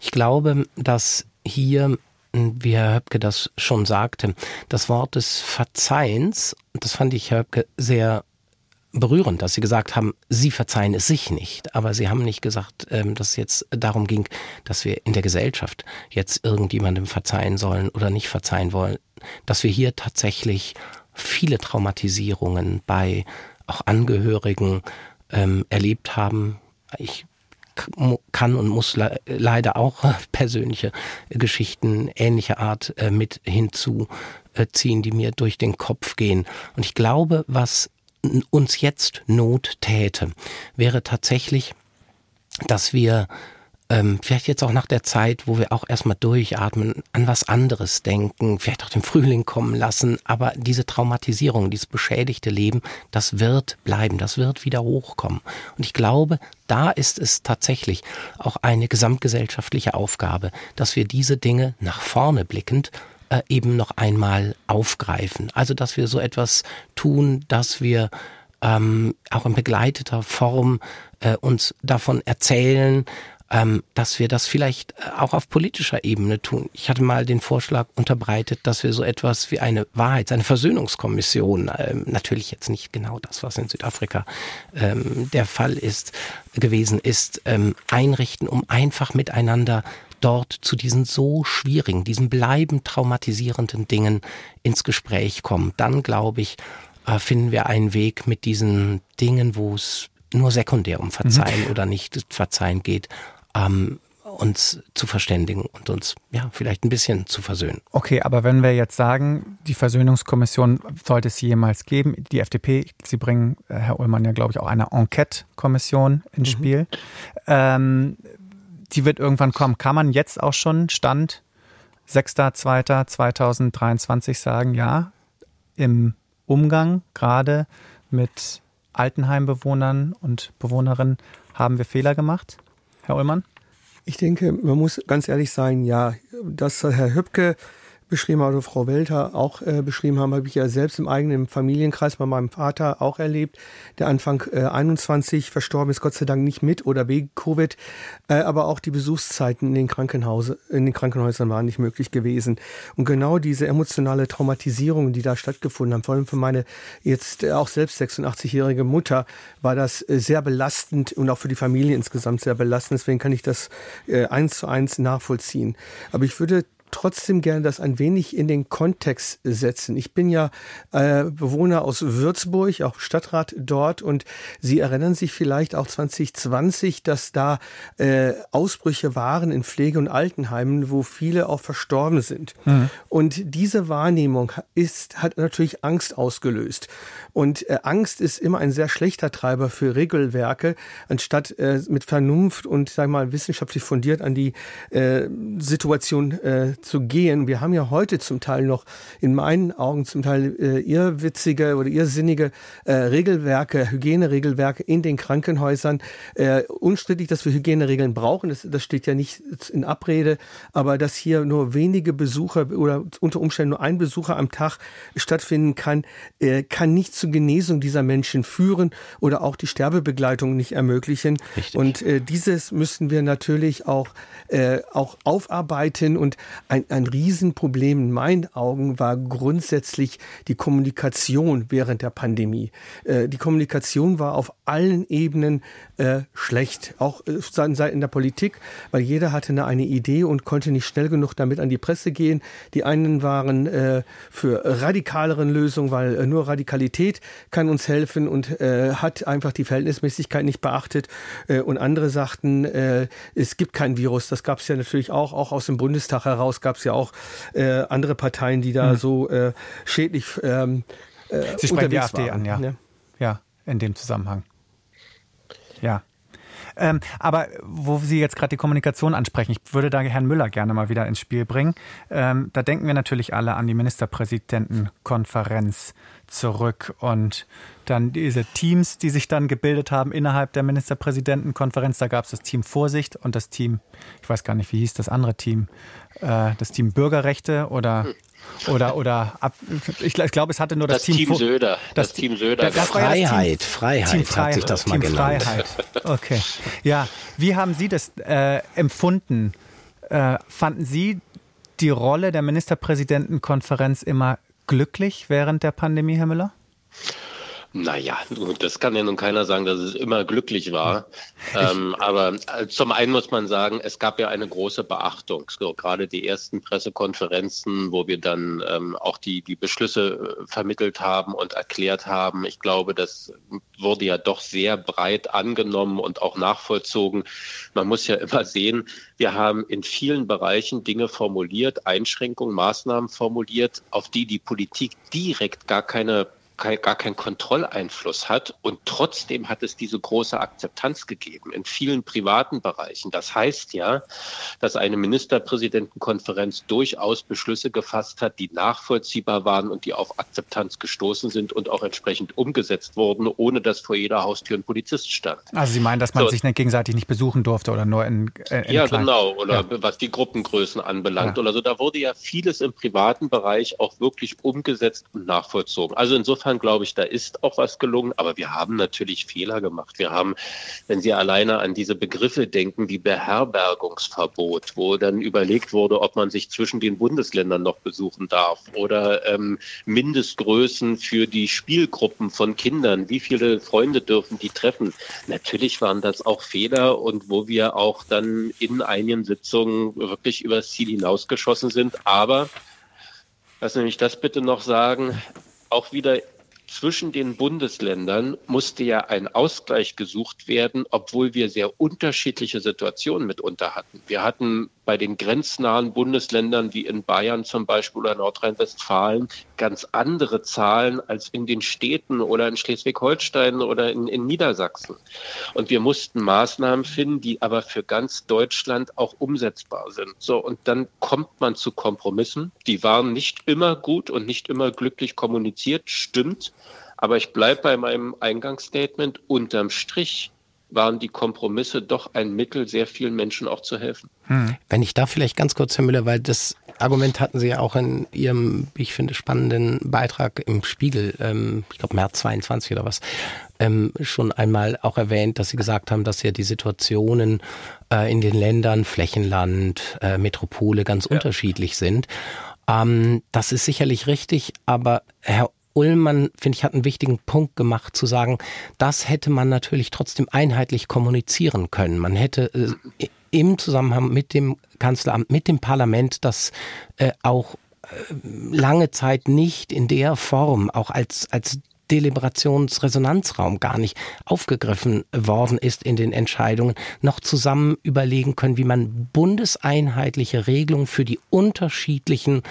ich glaube, dass hier, wie Herr Höpke das schon sagte, das Wort des Verzeihens, das fand ich Herr Höpke sehr berührend, dass Sie gesagt haben, Sie verzeihen es sich nicht. Aber Sie haben nicht gesagt, ähm, dass es jetzt darum ging, dass wir in der Gesellschaft jetzt irgendjemandem verzeihen sollen oder nicht verzeihen wollen. Dass wir hier tatsächlich viele Traumatisierungen bei auch Angehörigen ähm, erlebt haben. Ich kann und muss le leider auch persönliche Geschichten ähnlicher Art äh, mit hinzuziehen, die mir durch den Kopf gehen. Und ich glaube, was uns jetzt Not täte, wäre tatsächlich, dass wir ähm, vielleicht jetzt auch nach der Zeit, wo wir auch erstmal durchatmen, an was anderes denken, vielleicht auch den Frühling kommen lassen, aber diese Traumatisierung, dieses beschädigte Leben, das wird bleiben, das wird wieder hochkommen. Und ich glaube, da ist es tatsächlich auch eine gesamtgesellschaftliche Aufgabe, dass wir diese Dinge nach vorne blickend äh, eben noch einmal aufgreifen. Also dass wir so etwas tun, dass wir ähm, auch in begleiteter Form äh, uns davon erzählen, ähm, dass wir das vielleicht äh, auch auf politischer Ebene tun. Ich hatte mal den Vorschlag unterbreitet, dass wir so etwas wie eine Wahrheits-, eine Versöhnungskommission, ähm, natürlich jetzt nicht genau das, was in Südafrika ähm, der Fall ist, gewesen ist, ähm, einrichten, um einfach miteinander dort zu diesen so schwierigen, diesen bleibend traumatisierenden Dingen ins Gespräch kommen, dann glaube ich, äh, finden wir einen Weg mit diesen Dingen, wo es nur sekundär um Verzeihen mhm. oder nicht Verzeihen geht, ähm, uns zu verständigen und uns ja vielleicht ein bisschen zu versöhnen. Okay, aber wenn wir jetzt sagen, die Versöhnungskommission sollte es jemals geben, die FDP, Sie bringen, äh, Herr Ullmann, ja, glaube ich, auch eine Enquete-Kommission ins mhm. Spiel. Ähm, die wird irgendwann kommen. Kann man jetzt auch schon Stand 6.2.2023 sagen, ja, im Umgang gerade mit Altenheimbewohnern und Bewohnerinnen haben wir Fehler gemacht? Herr Ullmann? Ich denke, man muss ganz ehrlich sein, ja, dass Herr Höpke beschrieben hat oder Frau Welter auch äh, beschrieben haben, habe ich ja selbst im eigenen Familienkreis bei meinem Vater auch erlebt, der Anfang äh, 21 verstorben ist, Gott sei Dank nicht mit oder wegen Covid, äh, aber auch die Besuchszeiten in den, Krankenhause, in den Krankenhäusern waren nicht möglich gewesen. Und genau diese emotionale Traumatisierung, die da stattgefunden haben, vor allem für meine jetzt auch selbst 86-jährige Mutter, war das äh, sehr belastend und auch für die Familie insgesamt sehr belastend. Deswegen kann ich das äh, eins zu eins nachvollziehen. Aber ich würde trotzdem gerne das ein wenig in den Kontext setzen. Ich bin ja äh, Bewohner aus Würzburg, auch Stadtrat dort und Sie erinnern sich vielleicht auch 2020, dass da äh, Ausbrüche waren in Pflege- und Altenheimen, wo viele auch verstorben sind. Mhm. Und diese Wahrnehmung ist, hat natürlich Angst ausgelöst. Und äh, Angst ist immer ein sehr schlechter Treiber für Regelwerke, anstatt äh, mit Vernunft und sag mal wissenschaftlich fundiert an die äh, Situation äh, zu gehen. Wir haben ja heute zum Teil noch in meinen Augen zum Teil äh, irrwitzige oder irrsinnige äh, Regelwerke, Hygieneregelwerke in den Krankenhäusern. Äh, unstrittig, dass wir Hygieneregeln brauchen, das, das steht ja nicht in Abrede, aber dass hier nur wenige Besucher oder unter Umständen nur ein Besucher am Tag stattfinden kann, äh, kann nicht zur Genesung dieser Menschen führen oder auch die Sterbebegleitung nicht ermöglichen. Richtig. Und äh, dieses müssen wir natürlich auch, äh, auch aufarbeiten und ein, ein Riesenproblem in meinen Augen war grundsätzlich die Kommunikation während der Pandemie. Äh, die Kommunikation war auf allen Ebenen äh, schlecht, auch äh, Seiten der Politik, weil jeder hatte eine, eine Idee und konnte nicht schnell genug damit an die Presse gehen. Die einen waren äh, für radikaleren Lösungen, weil äh, nur Radikalität kann uns helfen und äh, hat einfach die Verhältnismäßigkeit nicht beachtet. Äh, und andere sagten, äh, es gibt kein Virus. Das gab es ja natürlich auch, auch aus dem Bundestag heraus gab es ja auch äh, andere Parteien, die da mhm. so äh, schädlich ähm, äh, Sie sprechen die AfD waren. an, ja. ja. Ja, in dem Zusammenhang. Ja. Ähm, aber wo Sie jetzt gerade die Kommunikation ansprechen, ich würde da Herrn Müller gerne mal wieder ins Spiel bringen. Ähm, da denken wir natürlich alle an die Ministerpräsidentenkonferenz zurück und dann diese Teams, die sich dann gebildet haben innerhalb der Ministerpräsidentenkonferenz. Da gab es das Team Vorsicht und das Team, ich weiß gar nicht, wie hieß das andere Team, äh, das Team Bürgerrechte oder oder oder ab, ich, ich glaube, es hatte nur das, das Team, Team Söder. Das, das Team Söder. Das, das Freiheit, Team, Freiheit Team Freiheit, hat sich das mal Team genannt. Freiheit. Okay. Ja, wie haben Sie das äh, empfunden? Äh, fanden Sie die Rolle der Ministerpräsidentenkonferenz immer glücklich während der Pandemie, Herr Müller? Naja, das kann ja nun keiner sagen, dass es immer glücklich war. Ähm, aber äh, zum einen muss man sagen, es gab ja eine große Beachtung. So, gerade die ersten Pressekonferenzen, wo wir dann ähm, auch die, die Beschlüsse äh, vermittelt haben und erklärt haben. Ich glaube, das wurde ja doch sehr breit angenommen und auch nachvollzogen. Man muss ja immer sehen, wir haben in vielen Bereichen Dinge formuliert, Einschränkungen, Maßnahmen formuliert, auf die die Politik direkt gar keine gar keinen Kontrolleinfluss hat. Und trotzdem hat es diese große Akzeptanz gegeben in vielen privaten Bereichen. Das heißt ja, dass eine Ministerpräsidentenkonferenz durchaus Beschlüsse gefasst hat, die nachvollziehbar waren und die auf Akzeptanz gestoßen sind und auch entsprechend umgesetzt wurden, ohne dass vor jeder Haustür ein Polizist stand. Also Sie meinen, dass man so. sich nicht gegenseitig nicht besuchen durfte oder nur in, äh, in Ja, klein. genau. Oder ja. was die Gruppengrößen anbelangt ja. oder so. Da wurde ja vieles im privaten Bereich auch wirklich umgesetzt und nachvollzogen. Also insofern insofern glaube ich, da ist auch was gelungen, aber wir haben natürlich Fehler gemacht. Wir haben, wenn Sie alleine an diese Begriffe denken, wie Beherbergungsverbot, wo dann überlegt wurde, ob man sich zwischen den Bundesländern noch besuchen darf oder ähm, Mindestgrößen für die Spielgruppen von Kindern, wie viele Freunde dürfen die treffen. Natürlich waren das auch Fehler und wo wir auch dann in einigen Sitzungen wirklich übers Ziel hinausgeschossen sind. Aber Lassen Sie mich das bitte noch sagen. Auch wieder zwischen den Bundesländern musste ja ein Ausgleich gesucht werden, obwohl wir sehr unterschiedliche Situationen mitunter hatten. Wir hatten bei den grenznahen Bundesländern wie in Bayern zum Beispiel oder Nordrhein-Westfalen ganz andere Zahlen als in den Städten oder in Schleswig-Holstein oder in, in Niedersachsen. Und wir mussten Maßnahmen finden, die aber für ganz Deutschland auch umsetzbar sind. So, und dann kommt man zu Kompromissen. Die waren nicht immer gut und nicht immer glücklich kommuniziert, stimmt. Aber ich bleibe bei meinem Eingangsstatement. Unterm Strich waren die Kompromisse doch ein Mittel, sehr vielen Menschen auch zu helfen. Hm. Wenn ich da vielleicht ganz kurz, Herr Müller, weil das Argument hatten Sie ja auch in Ihrem, ich finde, spannenden Beitrag im Spiegel, ähm, ich glaube März 22 oder was, ähm, schon einmal auch erwähnt, dass Sie gesagt haben, dass ja die Situationen äh, in den Ländern, Flächenland, äh, Metropole ganz ja. unterschiedlich sind. Ähm, das ist sicherlich richtig, aber Herr Ullmann, finde ich, hat einen wichtigen Punkt gemacht, zu sagen, das hätte man natürlich trotzdem einheitlich kommunizieren können. Man hätte äh, im Zusammenhang mit dem Kanzleramt, mit dem Parlament, das äh, auch äh, lange Zeit nicht in der Form, auch als, als Deliberationsresonanzraum gar nicht aufgegriffen worden ist in den Entscheidungen, noch zusammen überlegen können, wie man bundeseinheitliche Regelungen für die unterschiedlichen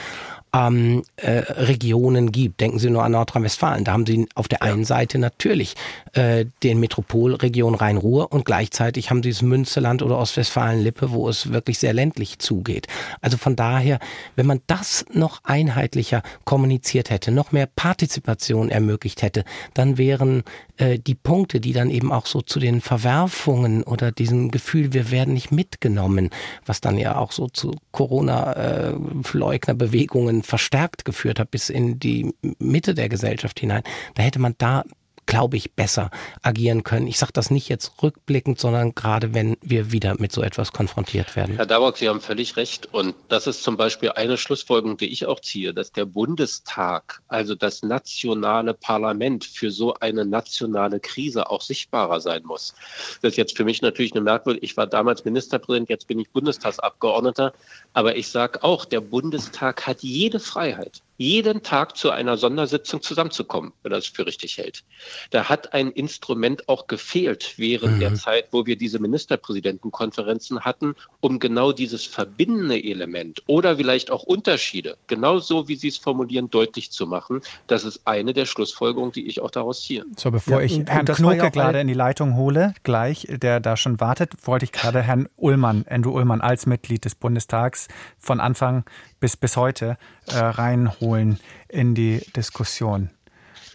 ähm, äh, Regionen gibt. Denken Sie nur an Nordrhein-Westfalen. Da haben Sie auf der einen Seite natürlich äh, den Metropolregion Rhein-Ruhr und gleichzeitig haben Sie das Münsterland oder Ostwestfalen-Lippe, wo es wirklich sehr ländlich zugeht. Also von daher, wenn man das noch einheitlicher kommuniziert hätte, noch mehr Partizipation ermöglicht hätte, dann wären äh, die Punkte, die dann eben auch so zu den Verwerfungen oder diesem Gefühl, wir werden nicht mitgenommen, was dann ja auch so zu Corona-Leugnerbewegungen verstärkt geführt hat bis in die Mitte der Gesellschaft hinein, da hätte man da glaube ich, besser agieren können. Ich sage das nicht jetzt rückblickend, sondern gerade wenn wir wieder mit so etwas konfrontiert werden. Herr Dabock, Sie haben völlig recht. Und das ist zum Beispiel eine Schlussfolgerung, die ich auch ziehe, dass der Bundestag, also das nationale Parlament, für so eine nationale Krise auch sichtbarer sein muss. Das ist jetzt für mich natürlich eine Merkwürdig. Ich war damals Ministerpräsident, jetzt bin ich Bundestagsabgeordneter. Aber ich sage auch, der Bundestag hat jede Freiheit, jeden Tag zu einer Sondersitzung zusammenzukommen, wenn er es für richtig hält. Da hat ein Instrument auch gefehlt während mhm. der Zeit, wo wir diese Ministerpräsidentenkonferenzen hatten, um genau dieses verbindende Element oder vielleicht auch Unterschiede, genau so wie Sie es formulieren, deutlich zu machen. Das ist eine der Schlussfolgerungen, die ich auch daraus ziehe. So, bevor ja, ich Herrn Knoke ja gerade in die Leitung hole, gleich, der da schon wartet, wollte ich gerade Herrn Ullmann, Andrew Ullmann als Mitglied des Bundestags von Anfang bis bis heute äh, reinholen in die Diskussion.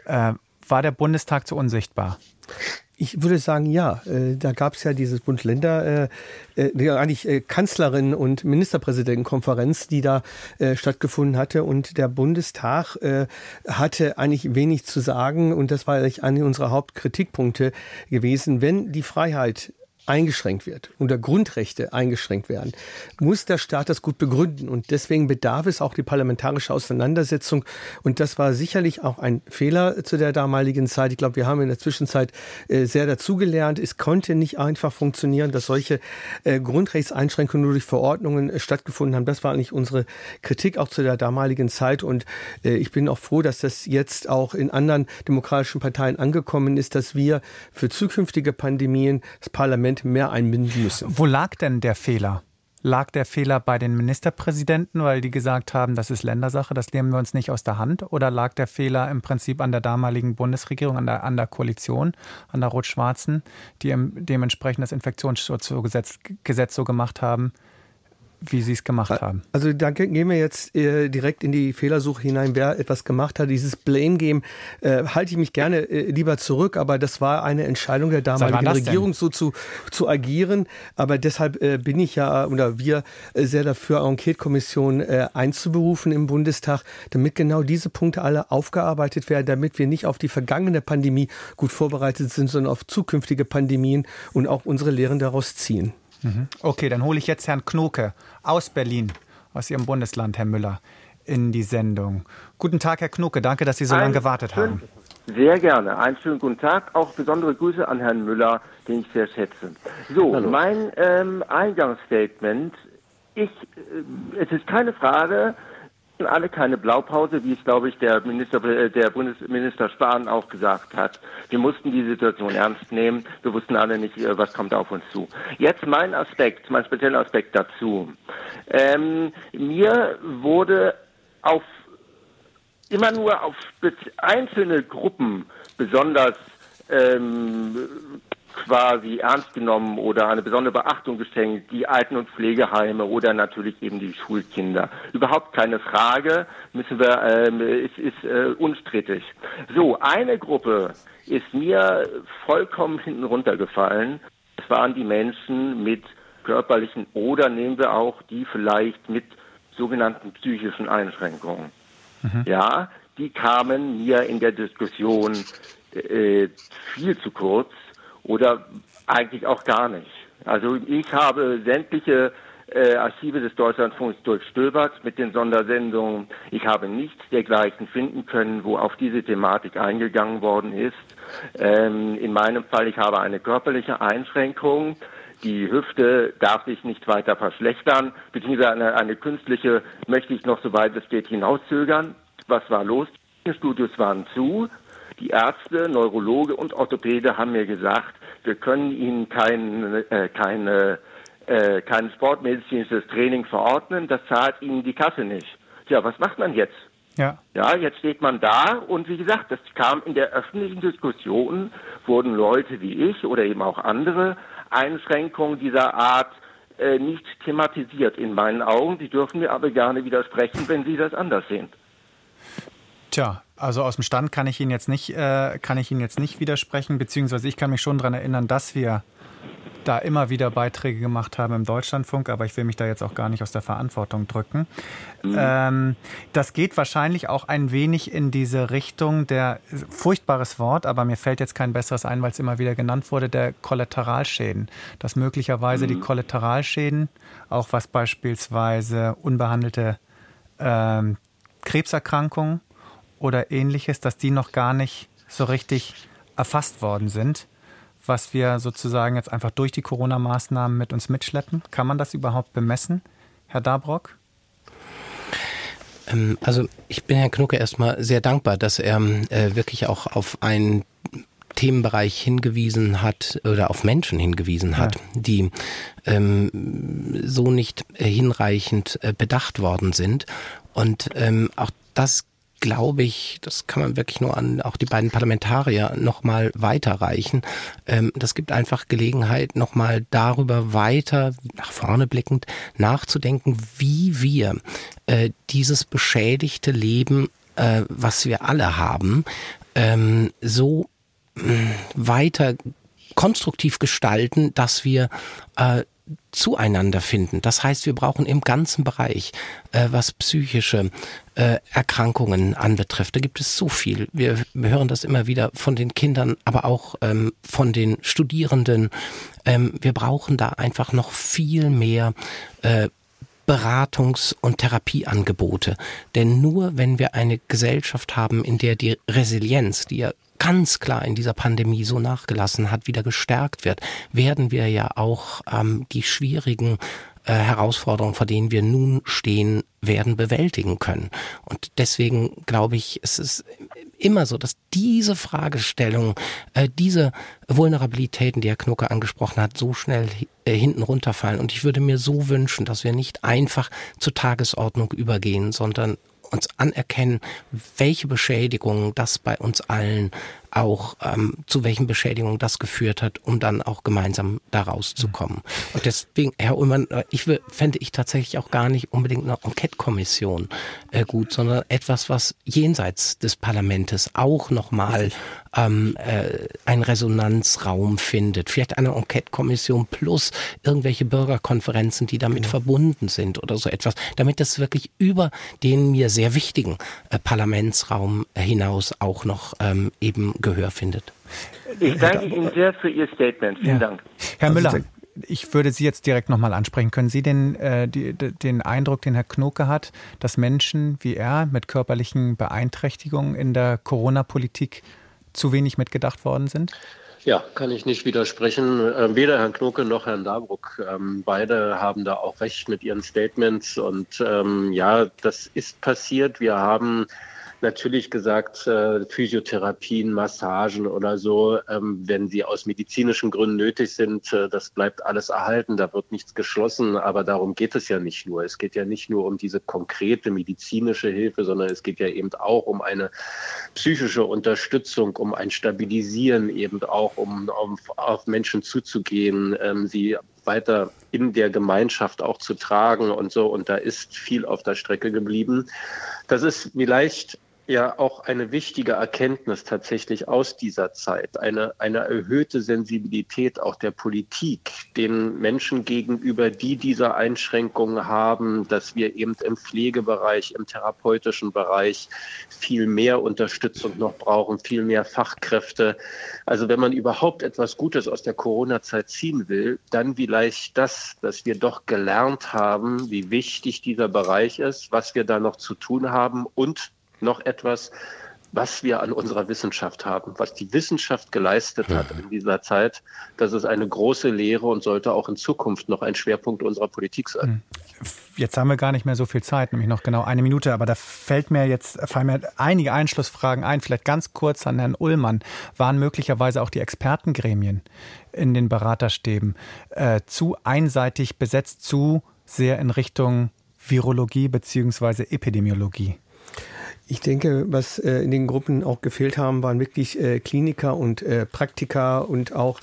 Äh, war der Bundestag zu unsichtbar? Ich würde sagen, ja. Äh, da gab es ja dieses Bund-Länder, äh, äh, eigentlich äh, Kanzlerin und Ministerpräsidentenkonferenz, die da äh, stattgefunden hatte. Und der Bundestag äh, hatte eigentlich wenig zu sagen. Und das war eigentlich einer unserer Hauptkritikpunkte gewesen. Wenn die Freiheit eingeschränkt wird, unter Grundrechte eingeschränkt werden, muss der Staat das gut begründen. Und deswegen bedarf es auch die parlamentarische Auseinandersetzung. Und das war sicherlich auch ein Fehler zu der damaligen Zeit. Ich glaube, wir haben in der Zwischenzeit äh, sehr dazugelernt. Es konnte nicht einfach funktionieren, dass solche äh, Grundrechtseinschränkungen nur durch Verordnungen äh, stattgefunden haben. Das war eigentlich unsere Kritik auch zu der damaligen Zeit. Und ich bin auch froh, dass das jetzt auch in anderen demokratischen Parteien angekommen ist, dass wir für zukünftige Pandemien das Parlament Parlament mehr einbinden müssen. Wo lag denn der Fehler? Lag der Fehler bei den Ministerpräsidenten, weil die gesagt haben, das ist Ländersache, das nehmen wir uns nicht aus der Hand? Oder lag der Fehler im Prinzip an der damaligen Bundesregierung, an der, an der Koalition, an der Rot-Schwarzen, die dementsprechend das Infektionsschutzgesetz Gesetz so gemacht haben, wie Sie es gemacht haben. Also da gehen wir jetzt äh, direkt in die Fehlersuche hinein, wer etwas gemacht hat. Dieses Blame Game äh, halte ich mich gerne äh, lieber zurück, aber das war eine Entscheidung der damaligen Regierung, so zu, zu agieren. Aber deshalb äh, bin ich ja oder wir äh, sehr dafür, Enquete-Kommission äh, einzuberufen im Bundestag, damit genau diese Punkte alle aufgearbeitet werden, damit wir nicht auf die vergangene Pandemie gut vorbereitet sind, sondern auf zukünftige Pandemien und auch unsere Lehren daraus ziehen. Mhm. Okay, dann hole ich jetzt Herrn Knoke aus Berlin, aus Ihrem Bundesland, Herr Müller, in die Sendung. Guten Tag, Herr Knoke. Danke, dass Sie so lange gewartet haben. Sehr gerne. Einen schönen guten Tag. Auch besondere Grüße an Herrn Müller, den ich sehr schätze. So, Hallo. mein ähm, Eingangsstatement. Ich, äh, es ist keine Frage, alle keine Blaupause, wie es, glaube ich, der Minister, äh, der Bundesminister Spahn auch gesagt hat. Wir mussten die Situation ernst nehmen. Wir wussten alle nicht, äh, was kommt auf uns zu. Jetzt mein Aspekt, mein spezieller Aspekt dazu. Ähm, mir wurde auf immer nur auf einzelne Gruppen besonders ähm, quasi ernst genommen oder eine besondere Beachtung geschenkt, die Alten- und Pflegeheime oder natürlich eben die Schulkinder. Überhaupt keine Frage, müssen wir, ähm, ist, ist äh, unstrittig. So, eine Gruppe ist mir vollkommen hinten runtergefallen. Das waren die Menschen mit körperlichen oder nehmen wir auch die vielleicht mit sogenannten psychischen Einschränkungen. Mhm. Ja, die kamen mir in der Diskussion äh, viel zu kurz oder eigentlich auch gar nicht. Also ich habe sämtliche äh, Archive des Deutschlandfunks durchstöbert mit den Sondersendungen. Ich habe nichts dergleichen finden können, wo auf diese Thematik eingegangen worden ist. Ähm, in meinem Fall, ich habe eine körperliche Einschränkung. Die Hüfte darf sich nicht weiter verschlechtern, beziehungsweise eine, eine künstliche möchte ich noch, soweit es geht, hinauszögern. Was war los? Die Studios waren zu. Die Ärzte, Neurologe und Orthopäde haben mir gesagt, wir können Ihnen kein, äh, keine, äh, kein sportmedizinisches Training verordnen, das zahlt Ihnen die Kasse nicht. Ja, was macht man jetzt? Ja. Ja, jetzt steht man da und wie gesagt, das kam in der öffentlichen Diskussion, wurden Leute wie ich oder eben auch andere Einschränkungen dieser Art äh, nicht thematisiert in meinen Augen. Die dürfen mir aber gerne widersprechen, wenn Sie das anders sehen. Tja, also aus dem Stand kann ich Ihnen jetzt nicht, äh, kann ich Ihnen jetzt nicht widersprechen, beziehungsweise ich kann mich schon daran erinnern, dass wir da immer wieder Beiträge gemacht haben im Deutschlandfunk, aber ich will mich da jetzt auch gar nicht aus der Verantwortung drücken. Mhm. Ähm, das geht wahrscheinlich auch ein wenig in diese Richtung der furchtbares Wort, aber mir fällt jetzt kein besseres ein, weil es immer wieder genannt wurde, der Kollateralschäden. Dass möglicherweise mhm. die Kollateralschäden, auch was beispielsweise unbehandelte ähm, Krebserkrankungen oder ähnliches, dass die noch gar nicht so richtig erfasst worden sind, was wir sozusagen jetzt einfach durch die Corona-Maßnahmen mit uns mitschleppen? Kann man das überhaupt bemessen, Herr Dabrock? Ähm, also ich bin Herrn Knucke erstmal sehr dankbar, dass er äh, wirklich auch auf einen Themenbereich hingewiesen hat oder auf Menschen hingewiesen hat, ja. die ähm, so nicht äh, hinreichend äh, bedacht worden sind. Und ähm, auch das glaube ich, das kann man wirklich nur an auch die beiden Parlamentarier nochmal weiterreichen. Ähm, das gibt einfach Gelegenheit, nochmal darüber weiter nach vorne blickend nachzudenken, wie wir äh, dieses beschädigte Leben, äh, was wir alle haben, ähm, so äh, weiter konstruktiv gestalten, dass wir äh, zueinander finden. Das heißt, wir brauchen im ganzen Bereich, äh, was psychische äh, Erkrankungen anbetrifft, da gibt es so viel. Wir, hören das immer wieder von den Kindern, aber auch ähm, von den Studierenden. Ähm, wir brauchen da einfach noch viel mehr äh, Beratungs- und Therapieangebote. Denn nur wenn wir eine Gesellschaft haben, in der die Resilienz, die ja ganz klar in dieser Pandemie so nachgelassen hat, wieder gestärkt wird, werden wir ja auch ähm, die schwierigen äh, Herausforderungen, vor denen wir nun stehen, werden bewältigen können. Und deswegen glaube ich, es ist immer so, dass diese Fragestellung, äh, diese Vulnerabilitäten, die Herr Knucke angesprochen hat, so schnell äh, hinten runterfallen. Und ich würde mir so wünschen, dass wir nicht einfach zur Tagesordnung übergehen, sondern uns anerkennen, welche Beschädigungen das bei uns allen auch ähm, zu welchen Beschädigungen das geführt hat, um dann auch gemeinsam da rauszukommen. Und deswegen, Herr Ullmann, äh, ich fände ich tatsächlich auch gar nicht unbedingt eine Enquete-Kommission äh, gut, sondern etwas, was jenseits des Parlamentes auch nochmal ähm, äh, einen Resonanzraum findet. Vielleicht eine Enquete-Kommission plus irgendwelche Bürgerkonferenzen, die damit genau. verbunden sind oder so etwas, damit das wirklich über den mir sehr wichtigen äh, Parlamentsraum hinaus auch noch ähm, eben Gehör findet. Ich danke Ihnen sehr für Ihr Statement. Vielen ja. Dank. Herr also Müller, ich würde Sie jetzt direkt nochmal ansprechen. Können Sie den, äh, die, den Eindruck, den Herr Knoke hat, dass Menschen wie er mit körperlichen Beeinträchtigungen in der Corona-Politik zu wenig mitgedacht worden sind? Ja, kann ich nicht widersprechen. Äh, weder Herrn Knoke noch Herrn Dabruck. Ähm, beide haben da auch recht mit ihren Statements. Und ähm, ja, das ist passiert. Wir haben natürlich gesagt, äh, Physiotherapien, Massagen oder so, ähm, wenn sie aus medizinischen Gründen nötig sind, äh, das bleibt alles erhalten, da wird nichts geschlossen, aber darum geht es ja nicht nur. Es geht ja nicht nur um diese konkrete medizinische Hilfe, sondern es geht ja eben auch um eine psychische Unterstützung, um ein Stabilisieren, eben auch um, um auf Menschen zuzugehen, ähm, sie weiter in der Gemeinschaft auch zu tragen und so. Und da ist viel auf der Strecke geblieben. Das ist vielleicht ja auch eine wichtige Erkenntnis tatsächlich aus dieser Zeit, eine, eine erhöhte Sensibilität auch der Politik den Menschen gegenüber, die diese Einschränkungen haben, dass wir eben im Pflegebereich, im therapeutischen Bereich viel mehr Unterstützung noch brauchen, viel mehr Fachkräfte. Also wenn man überhaupt etwas Gutes aus der Corona-Zeit ziehen will, dann vielleicht das, dass wir doch gelernt haben, wie wichtig dieser Bereich ist, was wir da noch zu tun haben und noch etwas, was wir an unserer Wissenschaft haben, was die Wissenschaft geleistet hat in dieser Zeit. Das ist eine große Lehre und sollte auch in Zukunft noch ein Schwerpunkt unserer Politik sein. Hm. Jetzt haben wir gar nicht mehr so viel Zeit, nämlich noch genau eine Minute, aber da fällt mir jetzt fallen mir einige Einschlussfragen ein. Vielleicht ganz kurz an Herrn Ullmann. Waren möglicherweise auch die Expertengremien in den Beraterstäben äh, zu einseitig besetzt, zu sehr in Richtung Virologie bzw. Epidemiologie? Ich denke, was äh, in den Gruppen auch gefehlt haben, waren wirklich äh, Kliniker und äh, Praktiker und auch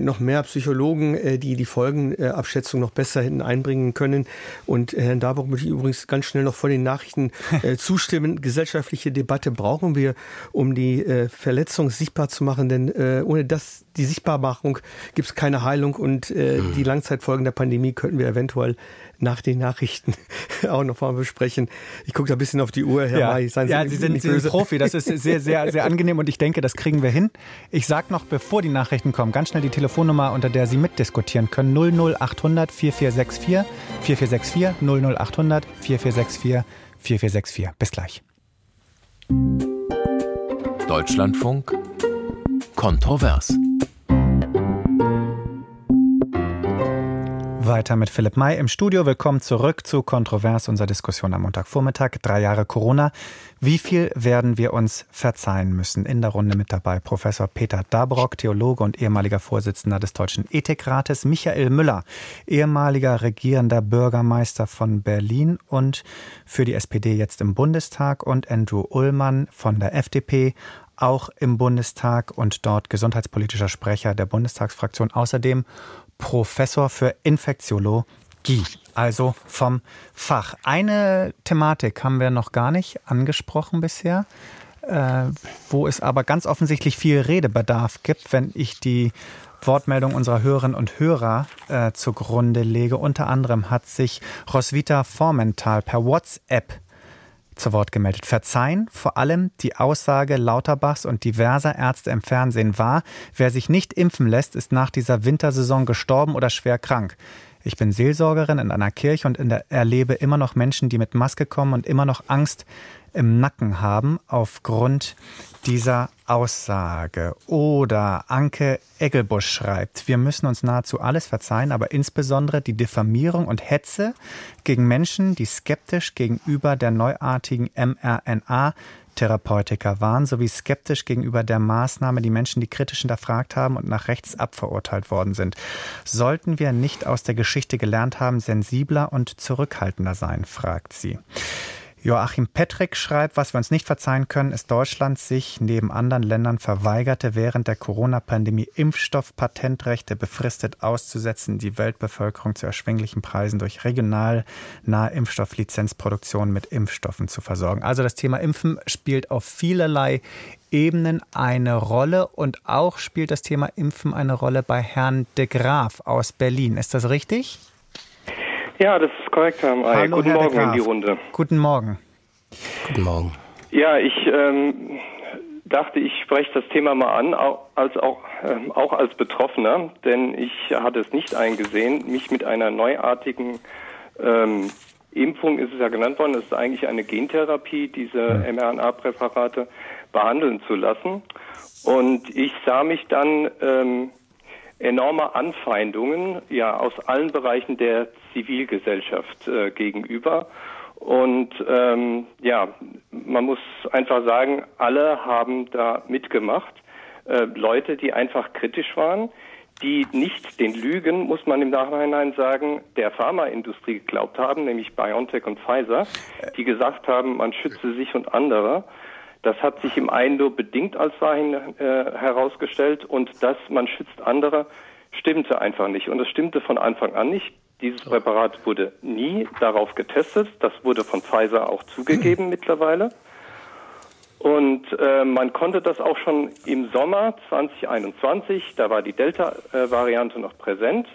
noch mehr Psychologen, die die Folgenabschätzung noch besser hätten einbringen können. Und Herrn Darburg möchte ich übrigens ganz schnell noch vor den Nachrichten zustimmen. Gesellschaftliche Debatte brauchen wir, um die Verletzung sichtbar zu machen, denn ohne das die Sichtbarmachung gibt es keine Heilung und äh, mhm. die Langzeitfolgen der Pandemie könnten wir eventuell nach den Nachrichten auch noch mal besprechen. Ich gucke da ein bisschen auf die Uhr, Herr ja. May. Seien Sie, ja, Sie sind, Sie sind Profi. Das ist sehr, sehr, sehr angenehm und ich denke, das kriegen wir hin. Ich sage noch, bevor die Nachrichten kommen, ganz schnell die Telefonnummer, unter der Sie mitdiskutieren können. 00800 4464 4464 00800 4464 4464. Bis gleich. Deutschlandfunk Kontrovers. Weiter mit Philipp May im Studio. Willkommen zurück zu Kontrovers, unserer Diskussion am Montagvormittag. Drei Jahre Corona. Wie viel werden wir uns verzeihen müssen? In der Runde mit dabei Professor Peter Dabrock, Theologe und ehemaliger Vorsitzender des Deutschen Ethikrates, Michael Müller, ehemaliger regierender Bürgermeister von Berlin und für die SPD jetzt im Bundestag und Andrew Ullmann von der FDP, auch im Bundestag und dort gesundheitspolitischer Sprecher der Bundestagsfraktion. Außerdem Professor für Infektiologie, also vom Fach. Eine Thematik haben wir noch gar nicht angesprochen bisher, äh, wo es aber ganz offensichtlich viel Redebedarf gibt, wenn ich die Wortmeldung unserer Hörerinnen und Hörer äh, zugrunde lege. Unter anderem hat sich Roswitha Formental per WhatsApp zu Wort gemeldet. Verzeihen vor allem die Aussage Lauterbachs und diverser Ärzte im Fernsehen war, wer sich nicht impfen lässt, ist nach dieser Wintersaison gestorben oder schwer krank. Ich bin Seelsorgerin in einer Kirche und der, erlebe immer noch Menschen, die mit Maske kommen und immer noch Angst im Nacken haben aufgrund dieser Aussage. Oder Anke Eggelbusch schreibt, wir müssen uns nahezu alles verzeihen, aber insbesondere die Diffamierung und Hetze gegen Menschen, die skeptisch gegenüber der neuartigen mRNA Therapeutika waren, sowie skeptisch gegenüber der Maßnahme, die Menschen, die kritisch hinterfragt haben und nach rechts abverurteilt worden sind. Sollten wir nicht aus der Geschichte gelernt haben, sensibler und zurückhaltender sein, fragt sie. Joachim Petrick schreibt, was wir uns nicht verzeihen können, ist Deutschland sich neben anderen Ländern verweigerte, während der Corona-Pandemie Impfstoffpatentrechte befristet auszusetzen, die Weltbevölkerung zu erschwinglichen Preisen durch regional nahe Impfstofflizenzproduktion mit Impfstoffen zu versorgen. Also das Thema Impfen spielt auf vielerlei Ebenen eine Rolle und auch spielt das Thema Impfen eine Rolle bei Herrn de Graaf aus Berlin. Ist das richtig? Ja, das ist korrekt, Herr May. Hallo, Guten Herr Morgen in die. Runde. Guten Morgen. Guten Morgen. Ja, ich ähm, dachte, ich spreche das Thema mal an, auch als, auch, ähm, auch als Betroffener, denn ich hatte es nicht eingesehen, mich mit einer neuartigen ähm, Impfung, ist es ja genannt worden, das ist eigentlich eine Gentherapie, diese mRNA-Präparate behandeln zu lassen. Und ich sah mich dann ähm, enorme Anfeindungen ja aus allen Bereichen der Zivilgesellschaft äh, gegenüber. Und ähm, ja, man muss einfach sagen, alle haben da mitgemacht. Äh, Leute, die einfach kritisch waren, die nicht den Lügen, muss man im Nachhinein sagen, der Pharmaindustrie geglaubt haben, nämlich BioNTech und Pfizer, die gesagt haben, man schütze sich und andere. Das hat sich im einen nur bedingt als wahr äh, herausgestellt und dass man schützt andere, stimmte einfach nicht. Und es stimmte von Anfang an nicht. Dieses Präparat wurde nie darauf getestet. Das wurde von Pfizer auch zugegeben mittlerweile. Und äh, man konnte das auch schon im Sommer 2021, da war die Delta-Variante noch präsent.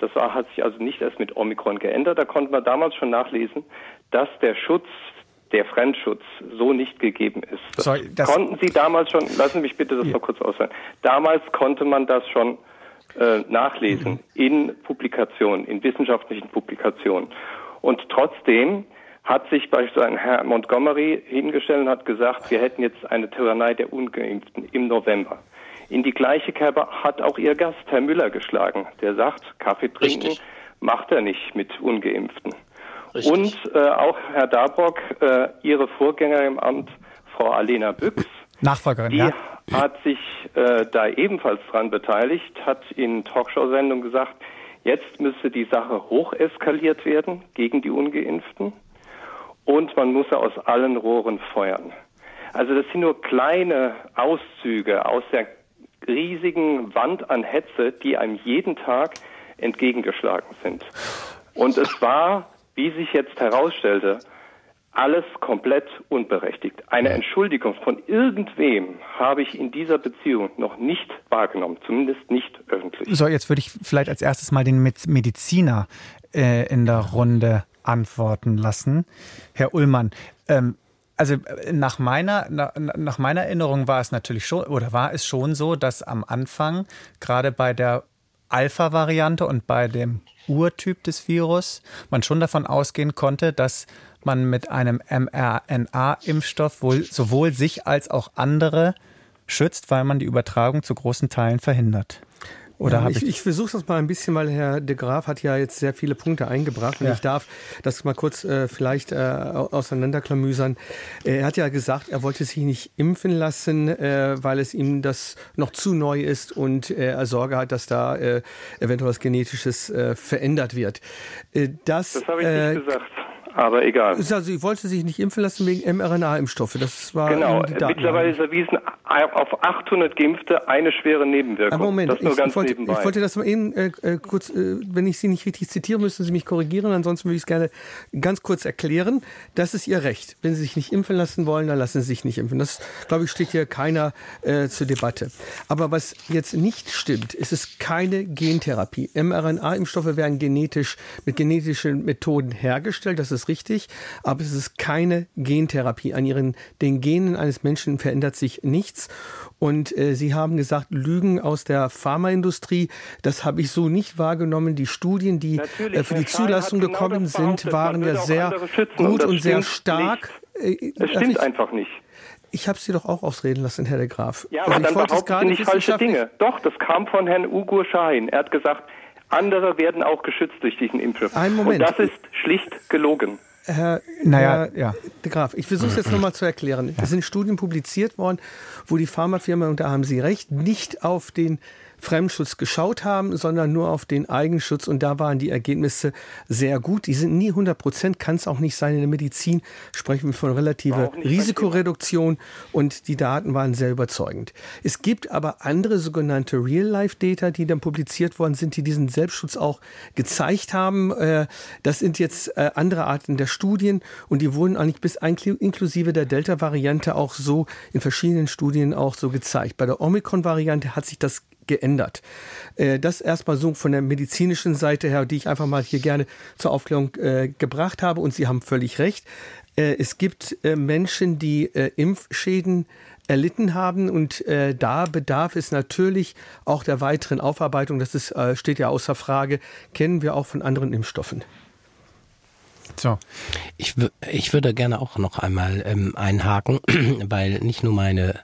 Das hat sich also nicht erst mit Omikron geändert. Da konnte man damals schon nachlesen, dass der Schutz, der Fremdschutz so nicht gegeben ist. Sorry, konnten Sie damals schon, lassen Sie mich bitte das ja. noch kurz ausführen. Damals konnte man das schon äh, nachlesen mhm. in Publikationen, in wissenschaftlichen Publikationen. Und trotzdem hat sich beispielsweise Herr Montgomery hingestellt und hat gesagt, wir hätten jetzt eine Tyrannei der Ungeimpften im November. In die gleiche Kerbe hat auch Ihr Gast, Herr Müller, geschlagen. Der sagt, Kaffee trinken Richtig. macht er nicht mit Ungeimpften. Richtig. Und äh, auch Herr Dabrock, äh, Ihre Vorgängerin im Amt, Frau Alena Büchs, Nachfolgerin, die ja. hat sich äh, da ebenfalls dran beteiligt, hat in Talkshow-Sendungen gesagt, jetzt müsse die Sache hocheskaliert werden gegen die Ungeimpften und man muss aus allen Rohren feuern. Also das sind nur kleine Auszüge aus der riesigen Wand an Hetze, die einem jeden Tag entgegengeschlagen sind. Und es war, wie sich jetzt herausstellte, alles komplett unberechtigt. Eine Entschuldigung von irgendwem habe ich in dieser Beziehung noch nicht wahrgenommen, zumindest nicht öffentlich. So, jetzt würde ich vielleicht als erstes mal den Mediziner äh, in der Runde antworten lassen. Herr Ullmann, ähm, also äh, nach meiner, nach, nach meiner Erinnerung war es natürlich schon, oder war es schon so, dass am Anfang, gerade bei der Alpha-Variante und bei dem Urtyp des Virus, man schon davon ausgehen konnte, dass man mit einem mRNA-Impfstoff wohl sowohl sich als auch andere schützt, weil man die Übertragung zu großen Teilen verhindert. Oder ja, ich, ich, ich versuche das mal ein bisschen, weil Herr de Graaf hat ja jetzt sehr viele Punkte eingebracht und ja. ich darf das mal kurz äh, vielleicht äh, auseinanderklamüsern. Er hat ja gesagt, er wollte sich nicht impfen lassen, äh, weil es ihm das noch zu neu ist und äh, er Sorge hat, dass da äh, eventuell was Genetisches äh, verändert wird. Äh, das das habe ich nicht gesagt aber egal. Also, sie wollte sich nicht impfen lassen wegen mRNA-Impfstoffe. Das war genau. Mittlerweile ist erwiesen, auf 800 Geimpfte eine schwere Nebenwirkung. Aber Moment, ich, ich, wollte, ich wollte das mal eben äh, äh, kurz, äh, wenn ich Sie nicht richtig zitiere, müssen Sie mich korrigieren. Ansonsten würde ich es gerne ganz kurz erklären. Das ist Ihr Recht. Wenn Sie sich nicht impfen lassen wollen, dann lassen Sie sich nicht impfen. Das, glaube ich, steht hier keiner äh, zur Debatte. Aber was jetzt nicht stimmt, ist es keine Gentherapie. mRNA-Impfstoffe werden genetisch mit genetischen Methoden hergestellt. Das ist richtig, aber es ist keine Gentherapie. An ihren, den Genen eines Menschen verändert sich nichts. Und äh, Sie haben gesagt, Lügen aus der Pharmaindustrie, das habe ich so nicht wahrgenommen. Die Studien, die äh, für die Zulassung genau gekommen sind, waren ja sehr gut und, und sehr stark. Nicht. Äh, es stimmt einfach nicht. Ich habe Sie doch auch ausreden lassen, Herr de Graf. Ja, also aber dann behaupten Sie nicht falsche Dinge. Doch, das kam von Herrn Ugur Schein. Er hat gesagt, andere werden auch geschützt durch diesen Impfstoff. Ein Moment. Und das ist schlicht gelogen. Herr, naja, Herr ja. De Graf, ich versuche es jetzt nochmal zu erklären. Es sind Studien publiziert worden, wo die Pharmafirma, und da haben Sie recht, nicht auf den Fremdschutz geschaut haben, sondern nur auf den Eigenschutz. Und da waren die Ergebnisse sehr gut. Die sind nie 100 Prozent, kann es auch nicht sein. In der Medizin sprechen wir von relativer Risikoreduktion und die Daten waren sehr überzeugend. Es gibt aber andere sogenannte Real-Life-Data, die dann publiziert worden sind, die diesen Selbstschutz auch gezeigt haben. Äh, das sind jetzt äh, andere Arten der Studien und die wurden eigentlich bis inklusive der Delta-Variante auch so in verschiedenen Studien auch so gezeigt. Bei der Omikron-Variante hat sich das geändert. Äh, das erstmal so von der medizinischen Seite her, die ich einfach mal hier gerne zur Aufklärung äh, gebracht habe. Und Sie haben völlig recht. Äh, es gibt Menschen, die Impfschäden erlitten haben und da bedarf es natürlich auch der weiteren Aufarbeitung. Das ist, steht ja außer Frage, kennen wir auch von anderen Impfstoffen. So. Ich, ich würde gerne auch noch einmal ähm, einhaken, weil nicht nur meine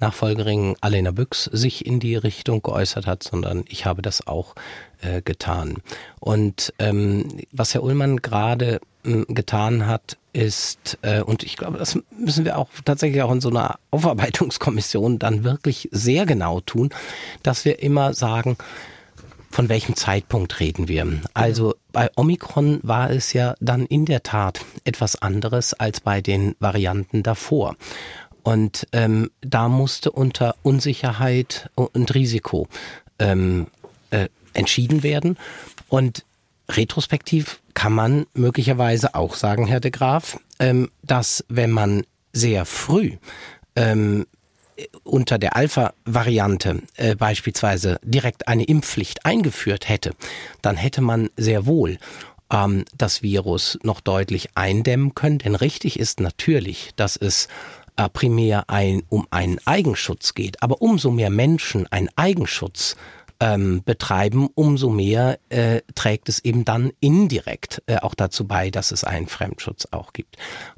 Nachfolgerin Alena Büchs sich in die Richtung geäußert hat, sondern ich habe das auch äh, getan. Und ähm, was Herr Ullmann gerade äh, getan hat, ist, äh, und ich glaube, das müssen wir auch tatsächlich auch in so einer Aufarbeitungskommission dann wirklich sehr genau tun, dass wir immer sagen, von welchem Zeitpunkt reden wir? Also bei Omikron war es ja dann in der Tat etwas anderes als bei den Varianten davor. Und ähm, da musste unter Unsicherheit und Risiko ähm, äh, entschieden werden. Und retrospektiv kann man möglicherweise auch sagen, Herr de Graaf, ähm, dass wenn man sehr früh ähm, unter der Alpha-Variante äh, beispielsweise direkt eine Impfpflicht eingeführt hätte, dann hätte man sehr wohl ähm, das Virus noch deutlich eindämmen können. Denn richtig ist natürlich, dass es primär ein, um einen Eigenschutz geht. Aber umso mehr Menschen einen Eigenschutz ähm, betreiben, umso mehr äh, trägt es eben dann indirekt äh, auch dazu bei, dass es einen Fremdschutz auch gibt.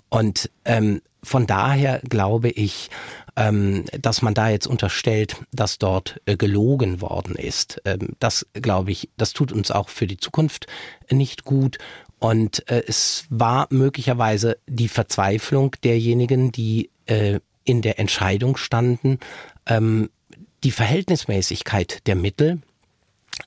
Und ähm, von daher glaube ich, ähm, dass man da jetzt unterstellt, dass dort äh, gelogen worden ist. Ähm, das glaube ich, das tut uns auch für die Zukunft nicht gut. Und äh, es war möglicherweise die Verzweiflung derjenigen, die äh, in der Entscheidung standen, ähm, die Verhältnismäßigkeit der Mittel,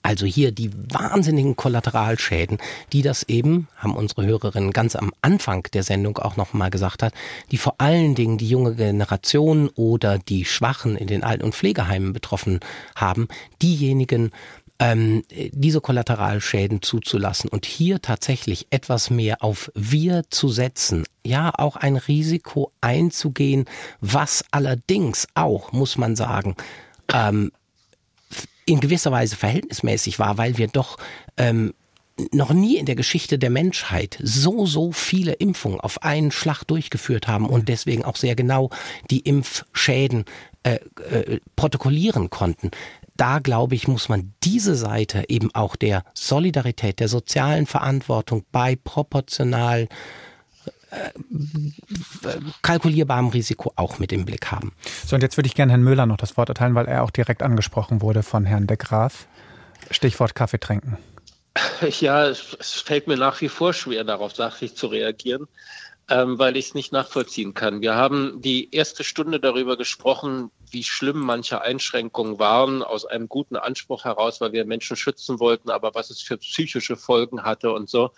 also hier die wahnsinnigen Kollateralschäden, die das eben, haben unsere Hörerinnen ganz am Anfang der Sendung auch nochmal gesagt hat, die vor allen Dingen die junge Generation oder die Schwachen in den Alten- und Pflegeheimen betroffen haben, diejenigen, ähm, diese Kollateralschäden zuzulassen und hier tatsächlich etwas mehr auf wir zu setzen, ja auch ein Risiko einzugehen, was allerdings auch, muss man sagen, ähm, in gewisser Weise verhältnismäßig war, weil wir doch ähm, noch nie in der Geschichte der Menschheit so, so viele Impfungen auf einen Schlag durchgeführt haben und deswegen auch sehr genau die Impfschäden äh, äh, protokollieren konnten. Da, glaube ich, muss man diese Seite eben auch der Solidarität, der sozialen Verantwortung bei proportional äh, kalkulierbarem Risiko auch mit im Blick haben. So, und jetzt würde ich gerne Herrn Müller noch das Wort erteilen, weil er auch direkt angesprochen wurde von Herrn de Graaf. Stichwort Kaffee trinken. Ja, es, es fällt mir nach wie vor schwer, darauf sachlich zu reagieren, ähm, weil ich es nicht nachvollziehen kann. Wir haben die erste Stunde darüber gesprochen, wie schlimm manche Einschränkungen waren, aus einem guten Anspruch heraus, weil wir Menschen schützen wollten, aber was es für psychische Folgen hatte und so.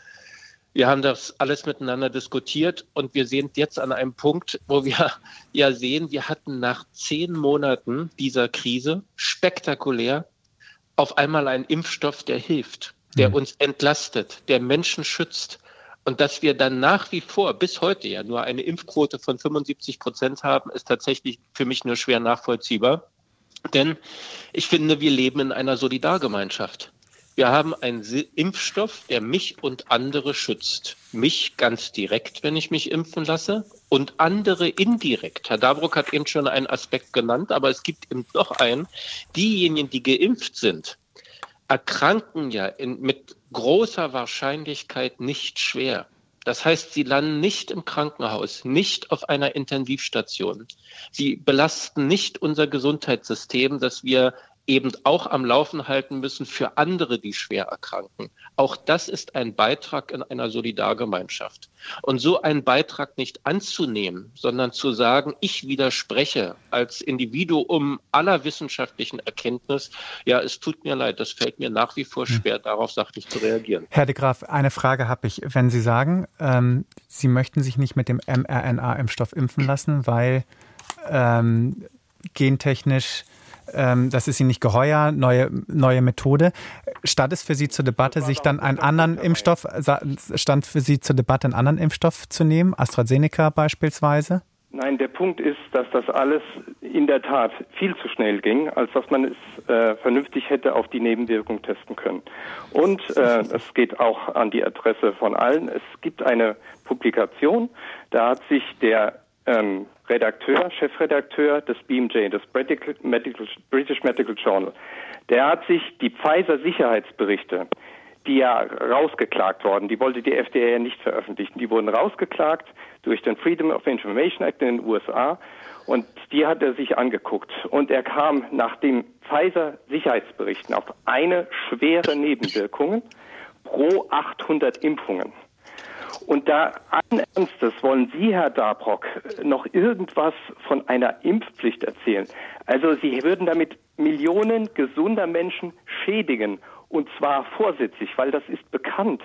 Wir haben das alles miteinander diskutiert und wir sind jetzt an einem Punkt, wo wir ja sehen, wir hatten nach zehn Monaten dieser Krise spektakulär auf einmal einen Impfstoff, der hilft, der mhm. uns entlastet, der Menschen schützt. Und dass wir dann nach wie vor bis heute ja nur eine Impfquote von 75 Prozent haben, ist tatsächlich für mich nur schwer nachvollziehbar. Denn ich finde, wir leben in einer Solidargemeinschaft. Wir haben einen Impfstoff, der mich und andere schützt. Mich ganz direkt, wenn ich mich impfen lasse, und andere indirekt. Herr Dabruck hat eben schon einen Aspekt genannt, aber es gibt eben noch einen. Diejenigen, die geimpft sind, erkranken ja in, mit großer Wahrscheinlichkeit nicht schwer. Das heißt, sie landen nicht im Krankenhaus, nicht auf einer Intensivstation. Sie belasten nicht unser Gesundheitssystem, das wir eben auch am Laufen halten müssen für andere, die schwer erkranken. Auch das ist ein Beitrag in einer Solidargemeinschaft. Und so einen Beitrag nicht anzunehmen, sondern zu sagen, ich widerspreche als Individuum aller wissenschaftlichen Erkenntnis, ja, es tut mir leid, das fällt mir nach wie vor hm. schwer, darauf sachlich zu reagieren. Herr de Graaf, eine Frage habe ich. Wenn Sie sagen, ähm, Sie möchten sich nicht mit dem mRNA-Impfstoff impfen lassen, weil ähm, gentechnisch ähm, das ist Ihnen nicht geheuer, neue, neue Methode. Stand es für Sie zur Debatte, sich dann einen anderen Impfstoff, stand für Sie zur Debatte, einen anderen Impfstoff zu nehmen, AstraZeneca beispielsweise? Nein, der Punkt ist, dass das alles in der Tat viel zu schnell ging, als dass man es äh, vernünftig hätte auf die Nebenwirkung testen können. Und äh, das geht auch an die Adresse von allen. Es gibt eine Publikation, da hat sich der ähm, Redakteur, Chefredakteur des BMJ, des British Medical Journal, der hat sich die Pfizer-Sicherheitsberichte, die ja rausgeklagt worden, die wollte die FDA ja nicht veröffentlichen, die wurden rausgeklagt durch den Freedom of Information Act in den USA Und die hat er sich angeguckt. Und er kam nach dem Pfizer-Sicherheitsberichten auf eine schwere Nebenwirkung pro 800 Impfungen. Und da allen Ernstes wollen Sie, Herr Dabrock, noch irgendwas von einer Impfpflicht erzählen. Also Sie würden damit Millionen gesunder Menschen schädigen. Und zwar vorsätzlich, weil das ist bekannt.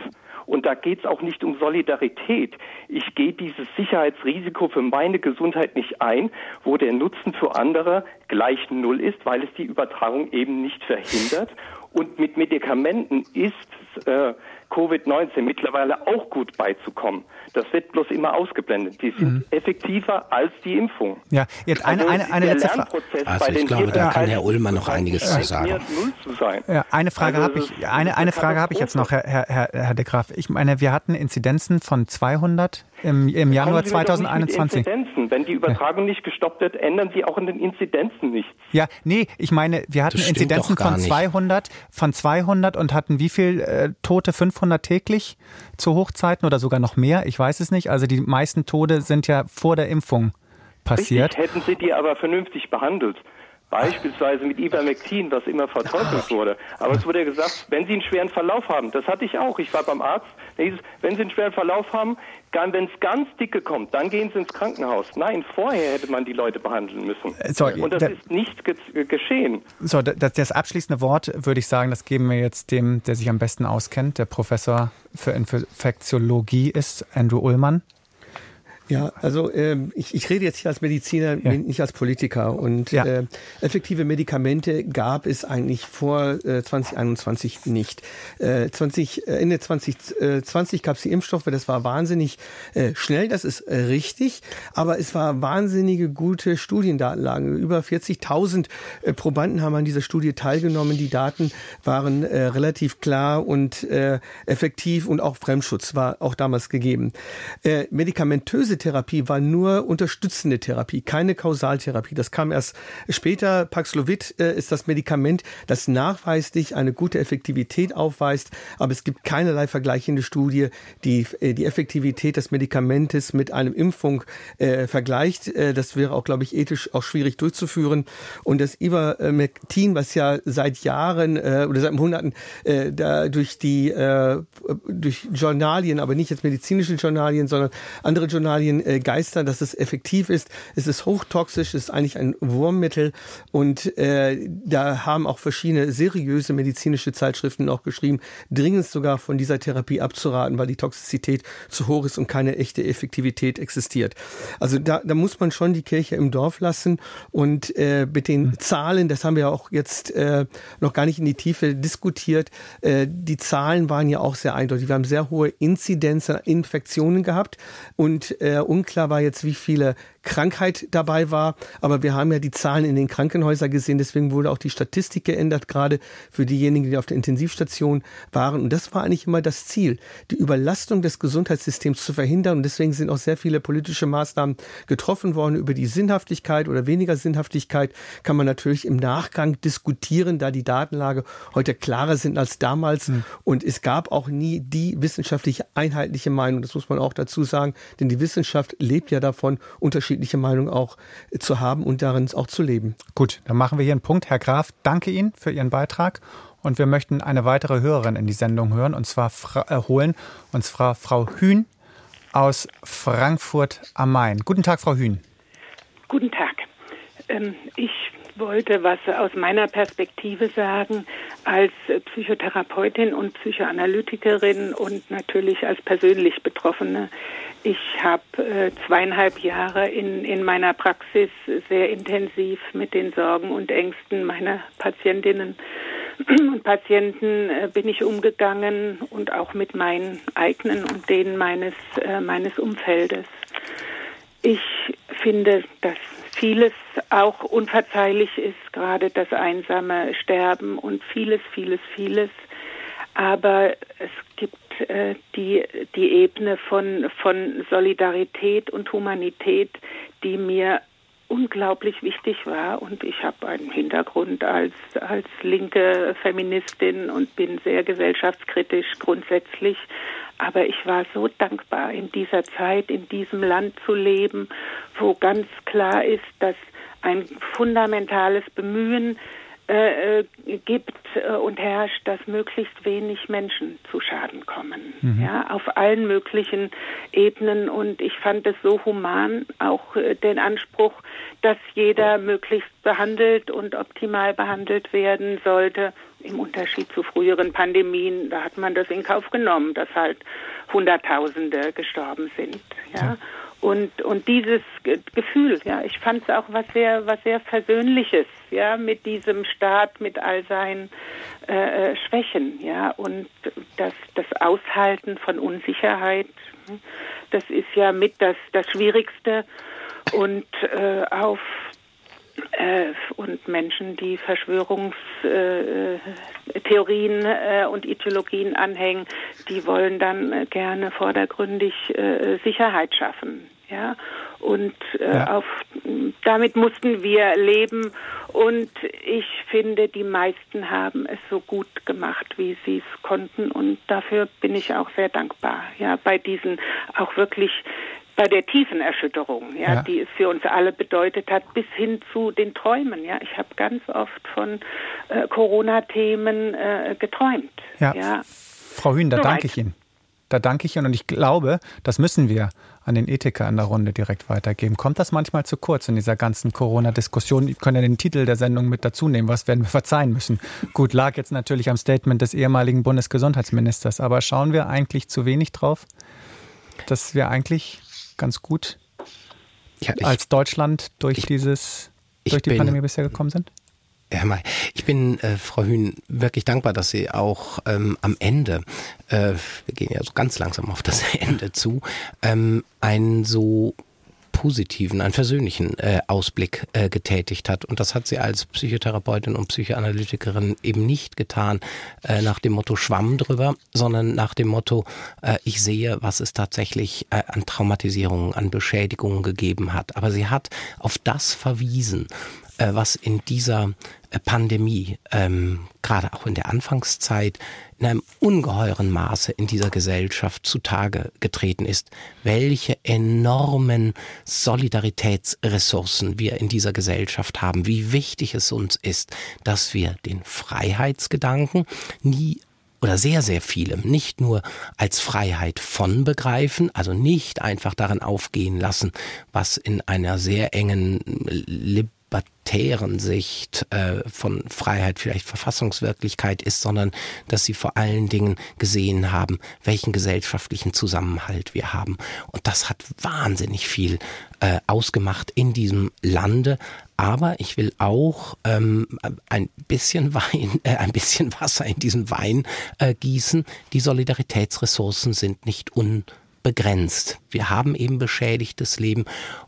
Und da geht es auch nicht um Solidarität. Ich gehe dieses Sicherheitsrisiko für meine Gesundheit nicht ein, wo der Nutzen für andere gleich null ist, weil es die Übertragung eben nicht verhindert. Und mit Medikamenten ist äh, Covid-19 mittlerweile auch gut beizukommen. Das wird bloß immer ausgeblendet. Die sind mhm. effektiver als die Impfung. Ja, jetzt eine, also eine, eine letzte Frage. Also ich glaube, da kann Herr Ullmann noch einiges zu sagen. Zu ja, eine Frage also habe ich, eine, eine Frage habe ich jetzt noch, Herr, Herr, Herr de Graaf. Ich meine, wir hatten Inzidenzen von 200 im, im Januar 2021. Wenn die Übertragung ja. nicht gestoppt wird, ändern Sie auch in den Inzidenzen nichts. Ja, nee, ich meine, wir hatten Inzidenzen von 200, von 200 und hatten wie viel äh, Tote? 500 täglich zu Hochzeiten oder sogar noch mehr? Ich weiß es nicht. Also die meisten Tode sind ja vor der Impfung passiert. Richtig, hätten Sie die aber vernünftig behandelt. Beispielsweise mit Ivermectin, was immer verteufelt wurde. Aber es wurde ja gesagt, wenn Sie einen schweren Verlauf haben, das hatte ich auch. Ich war beim Arzt, hieß es, wenn Sie einen schweren Verlauf haben, wenn es ganz dicke kommt, dann gehen Sie ins Krankenhaus. Nein, vorher hätte man die Leute behandeln müssen. Äh, so, Und das da, ist nicht ge geschehen. So, das, das abschließende Wort würde ich sagen, das geben wir jetzt dem, der sich am besten auskennt, der Professor für Infektiologie ist, Andrew Ullmann. Ja, also ähm, ich, ich rede jetzt hier als Mediziner, ja. nicht als Politiker. Und ja. äh, effektive Medikamente gab es eigentlich vor äh, 2021 nicht. Äh, 20, äh, Ende 2020 gab es die Impfstoffe, das war wahnsinnig äh, schnell, das ist äh, richtig, aber es war wahnsinnige gute Studiendatenlagen. Über 40.000 äh, Probanden haben an dieser Studie teilgenommen. Die Daten waren äh, relativ klar und äh, effektiv und auch Fremdschutz war auch damals gegeben. Äh, medikamentöse Therapie war nur unterstützende Therapie, keine Kausaltherapie. Das kam erst später. Paxlovid äh, ist das Medikament, das nachweislich eine gute Effektivität aufweist, aber es gibt keinerlei vergleichende Studie, die äh, die Effektivität des Medikamentes mit einem Impfung äh, vergleicht. Äh, das wäre auch, glaube ich, ethisch auch schwierig durchzuführen. Und das Ivermectin, was ja seit Jahren äh, oder seit Monaten äh, da durch die durch Journalien, aber nicht jetzt medizinische Journalien, sondern andere Journalien Studien äh, geistern, dass es effektiv ist. Es ist hochtoxisch, es ist eigentlich ein Wurmmittel und äh, da haben auch verschiedene seriöse medizinische Zeitschriften auch geschrieben, dringend sogar von dieser Therapie abzuraten, weil die Toxizität zu hoch ist und keine echte Effektivität existiert. Also da, da muss man schon die Kirche im Dorf lassen und äh, mit den Zahlen, das haben wir auch jetzt äh, noch gar nicht in die Tiefe diskutiert, äh, die Zahlen waren ja auch sehr eindeutig. Wir haben sehr hohe Inzidenz an Infektionen gehabt und äh, unklar war jetzt, wie viele Krankheit dabei war. Aber wir haben ja die Zahlen in den Krankenhäusern gesehen. Deswegen wurde auch die Statistik geändert, gerade für diejenigen, die auf der Intensivstation waren. Und das war eigentlich immer das Ziel, die Überlastung des Gesundheitssystems zu verhindern. Und deswegen sind auch sehr viele politische Maßnahmen getroffen worden. Über die Sinnhaftigkeit oder weniger Sinnhaftigkeit kann man natürlich im Nachgang diskutieren, da die Datenlage heute klarer sind als damals. Mhm. Und es gab auch nie die wissenschaftliche einheitliche Meinung. Das muss man auch dazu sagen, denn die Wissenschaft lebt ja davon, unterschiedliche unterschiedliche Meinungen auch zu haben und darin auch zu leben. Gut, dann machen wir hier einen Punkt. Herr Graf, danke Ihnen für Ihren Beitrag. Und wir möchten eine weitere Hörerin in die Sendung hören, und zwar äh, holen, und zwar Frau Hühn aus Frankfurt am Main. Guten Tag, Frau Hühn. Guten Tag. Ähm, ich wollte was aus meiner Perspektive sagen, als Psychotherapeutin und Psychoanalytikerin und natürlich als persönlich Betroffene. Ich habe äh, zweieinhalb Jahre in, in meiner Praxis sehr intensiv mit den Sorgen und Ängsten meiner Patientinnen und Patienten äh, bin ich umgegangen und auch mit meinen eigenen und denen meines, äh, meines Umfeldes. Ich finde, dass vieles auch unverzeihlich ist, gerade das einsame Sterben und vieles, vieles, vieles. Aber es gibt äh, die, die Ebene von, von Solidarität und Humanität, die mir unglaublich wichtig war. Und ich habe einen Hintergrund als, als linke Feministin und bin sehr gesellschaftskritisch grundsätzlich. Aber ich war so dankbar, in dieser Zeit, in diesem Land zu leben, wo ganz klar ist, dass ein fundamentales Bemühen äh, äh, gibt äh, und herrscht, dass möglichst wenig Menschen zu Schaden kommen. Mhm. Ja, auf allen möglichen Ebenen. Und ich fand es so human, auch den Anspruch, dass jeder möglichst behandelt und optimal behandelt werden sollte. Im Unterschied zu früheren Pandemien, da hat man das in Kauf genommen, dass halt Hunderttausende gestorben sind. Ja. ja. Und, und dieses Gefühl, ja, ich fand es auch was sehr, was sehr Versöhnliches, ja, mit diesem Staat, mit all seinen äh, äh, Schwächen, ja, und das, das Aushalten von Unsicherheit, hm, das ist ja mit das, das Schwierigste. Und äh, auf und Menschen, die Verschwörungstheorien äh, und Ideologien anhängen, die wollen dann gerne vordergründig äh, Sicherheit schaffen. Ja, und äh, ja. auf, damit mussten wir leben. Und ich finde, die meisten haben es so gut gemacht, wie sie es konnten. Und dafür bin ich auch sehr dankbar. Ja, bei diesen auch wirklich bei der tiefen Erschütterung, ja, ja, die es für uns alle bedeutet hat, bis hin zu den Träumen. Ja, ich habe ganz oft von äh, Corona-Themen äh, geträumt. Ja. ja. Frau Hühn, da so danke ich Ihnen. Da danke ich Ihnen und ich glaube, das müssen wir an den Ethiker in der Runde direkt weitergeben. Kommt das manchmal zu kurz in dieser ganzen Corona-Diskussion? Ich kann ja den Titel der Sendung mit dazu nehmen. Was werden wir verzeihen müssen? Gut, lag jetzt natürlich am Statement des ehemaligen Bundesgesundheitsministers. Aber schauen wir eigentlich zu wenig drauf, dass wir eigentlich ganz gut ja, ich, als Deutschland durch ich, dieses durch die bin, Pandemie bisher gekommen sind? Herr May, ich bin, äh, Frau Hühn, wirklich dankbar, dass Sie auch ähm, am Ende, äh, wir gehen ja so ganz langsam auf das Ende zu, ähm, ein so positiven, einen versöhnlichen äh, Ausblick äh, getätigt hat. Und das hat sie als Psychotherapeutin und Psychoanalytikerin eben nicht getan äh, nach dem Motto Schwamm drüber, sondern nach dem Motto, äh, ich sehe, was es tatsächlich äh, an Traumatisierungen, an Beschädigungen gegeben hat. Aber sie hat auf das verwiesen, äh, was in dieser Pandemie, ähm, gerade auch in der Anfangszeit, in einem ungeheuren Maße in dieser Gesellschaft zutage getreten ist, welche enormen Solidaritätsressourcen wir in dieser Gesellschaft haben, wie wichtig es uns ist, dass wir den Freiheitsgedanken nie oder sehr, sehr viele nicht nur als Freiheit von begreifen, also nicht einfach darin aufgehen lassen, was in einer sehr engen libertären Sicht äh, von Freiheit vielleicht Verfassungswirklichkeit ist, sondern dass sie vor allen Dingen gesehen haben, welchen gesellschaftlichen Zusammenhalt wir haben. Und das hat wahnsinnig viel äh, ausgemacht in diesem Lande. Aber ich will auch ähm, ein bisschen Wein, äh, ein bisschen Wasser in diesen Wein äh, gießen. Die Solidaritätsressourcen sind nicht un begrenzt. Wir haben eben beschädigtes Leben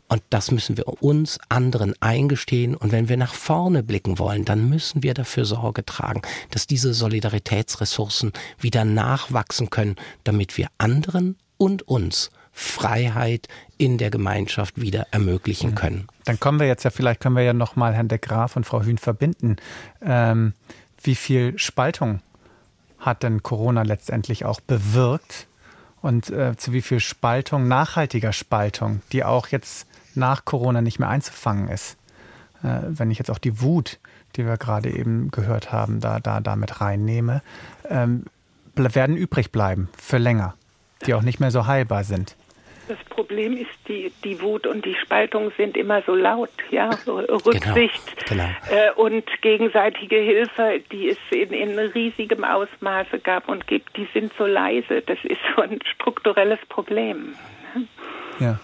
und das müssen wir uns anderen eingestehen. Und wenn wir nach vorne blicken wollen, dann müssen wir dafür Sorge tragen, dass diese Solidaritätsressourcen wieder nachwachsen können, damit wir anderen und uns Freiheit in der Gemeinschaft wieder ermöglichen mhm. können. Dann kommen wir jetzt ja, vielleicht können wir ja nochmal Herrn de Graaf und Frau Hühn verbinden. Ähm, wie viel Spaltung hat denn Corona letztendlich auch bewirkt und äh, zu wie viel Spaltung, nachhaltiger Spaltung, die auch jetzt nach Corona nicht mehr einzufangen ist. Äh, wenn ich jetzt auch die Wut, die wir gerade eben gehört haben, da, da, da mit reinnehme, ähm, werden übrig bleiben für länger, die auch nicht mehr so heilbar sind. Das Problem ist, die, die Wut und die Spaltung sind immer so laut, ja, so Rücksicht genau, genau. Äh, und gegenseitige Hilfe, die es in, in riesigem Ausmaße gab und gibt, die sind so leise. Das ist so ein strukturelles Problem. Ja.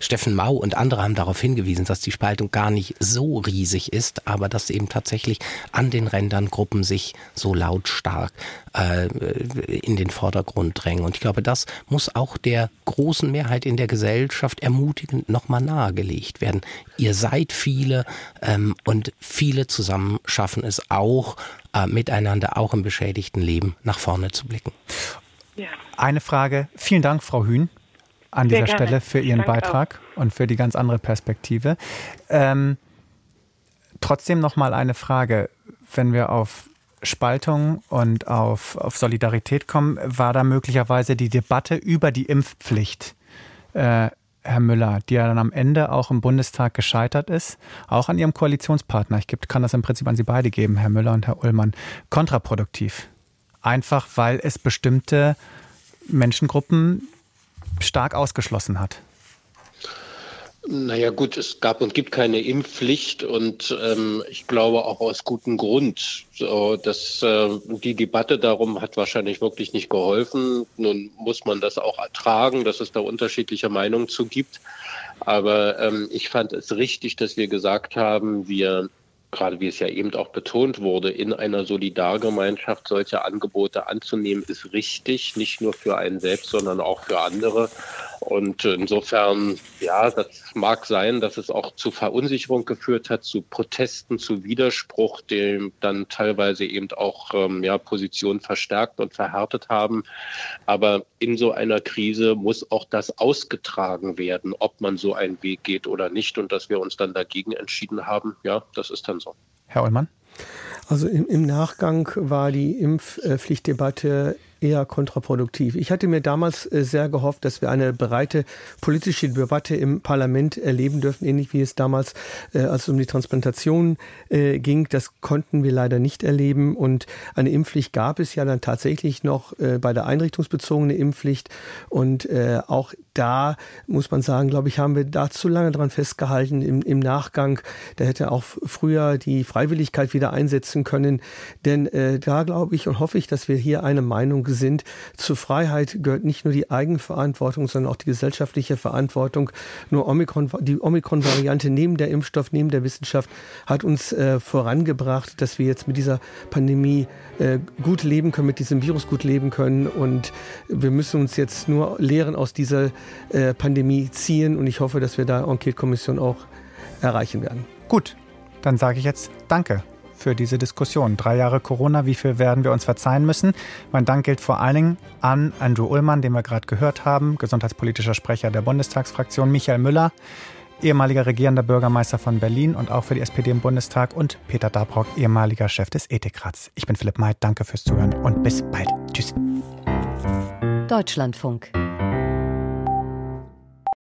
Steffen Mau und andere haben darauf hingewiesen, dass die Spaltung gar nicht so riesig ist, aber dass eben tatsächlich an den Rändern Gruppen sich so lautstark äh, in den Vordergrund drängen. Und ich glaube, das muss auch der großen Mehrheit in der Gesellschaft ermutigend nochmal nahegelegt werden. Ihr seid viele ähm, und viele zusammen schaffen es auch, äh, miteinander auch im beschädigten Leben nach vorne zu blicken. Ja. Eine Frage. Vielen Dank, Frau Hühn an dieser Stelle für Ihren Beitrag. Auch. und für die ganz andere Perspektive. Ähm, trotzdem noch mal eine Frage, wenn wir auf Spaltung und auf, auf Solidarität kommen, war da möglicherweise die Debatte über die Impfpflicht, äh, Herr Müller, die ja dann am Ende auch im Bundestag gescheitert ist, auch an Ihrem Koalitionspartner, ich kann das im Prinzip an Sie beide geben, Herr Müller und Herr Ullmann, kontraproduktiv. Einfach weil es bestimmte Menschengruppen stark ausgeschlossen hat. Naja gut, es gab und gibt keine Impfpflicht und ähm, ich glaube auch aus gutem Grund. So, dass, äh, die Debatte darum hat wahrscheinlich wirklich nicht geholfen. Nun muss man das auch ertragen, dass es da unterschiedliche Meinungen zu gibt. Aber ähm, ich fand es richtig, dass wir gesagt haben, wir gerade wie es ja eben auch betont wurde, in einer Solidargemeinschaft solche Angebote anzunehmen, ist richtig, nicht nur für einen selbst, sondern auch für andere. Und insofern, ja, das mag sein, dass es auch zu Verunsicherung geführt hat, zu Protesten, zu Widerspruch, dem dann teilweise eben auch ähm, ja, Positionen verstärkt und verhärtet haben. Aber in so einer Krise muss auch das ausgetragen werden, ob man so einen Weg geht oder nicht. Und dass wir uns dann dagegen entschieden haben, ja, das ist dann so. Herr Ullmann? Also im, im Nachgang war die Impfpflichtdebatte eher kontraproduktiv. Ich hatte mir damals äh, sehr gehofft, dass wir eine breite politische Debatte im Parlament erleben dürfen, ähnlich wie es damals, äh, als es um die Transplantation äh, ging. Das konnten wir leider nicht erleben. Und eine Impfpflicht gab es ja dann tatsächlich noch bei der einrichtungsbezogenen Impfpflicht. Und auch da muss man sagen, glaube ich, haben wir da zu lange dran festgehalten im, im Nachgang. Da hätte auch früher die Freiwilligkeit wieder einsetzen können. Denn da glaube ich und hoffe ich, dass wir hier eine Meinung sind. Zur Freiheit gehört nicht nur die Eigenverantwortung, sondern auch die gesellschaftliche Verantwortung. Nur Omikron, die Omikron-Variante neben der Impfstoff, neben der Wissenschaft hat uns äh, vorangebracht, dass wir jetzt mit dieser Pandemie äh, gut leben können, mit diesem Virus gut leben können. Und wir müssen uns jetzt nur Lehren aus dieser äh, Pandemie ziehen. Und ich hoffe, dass wir da Enquete-Kommission auch erreichen werden. Gut, dann sage ich jetzt Danke für diese Diskussion. Drei Jahre Corona, wie viel werden wir uns verzeihen müssen? Mein Dank gilt vor allen Dingen an Andrew Ullmann, den wir gerade gehört haben, gesundheitspolitischer Sprecher der Bundestagsfraktion, Michael Müller, ehemaliger regierender Bürgermeister von Berlin und auch für die SPD im Bundestag und Peter Dabrock, ehemaliger Chef des Ethikrats. Ich bin Philipp May, danke fürs Zuhören und bis bald. Tschüss. Deutschlandfunk.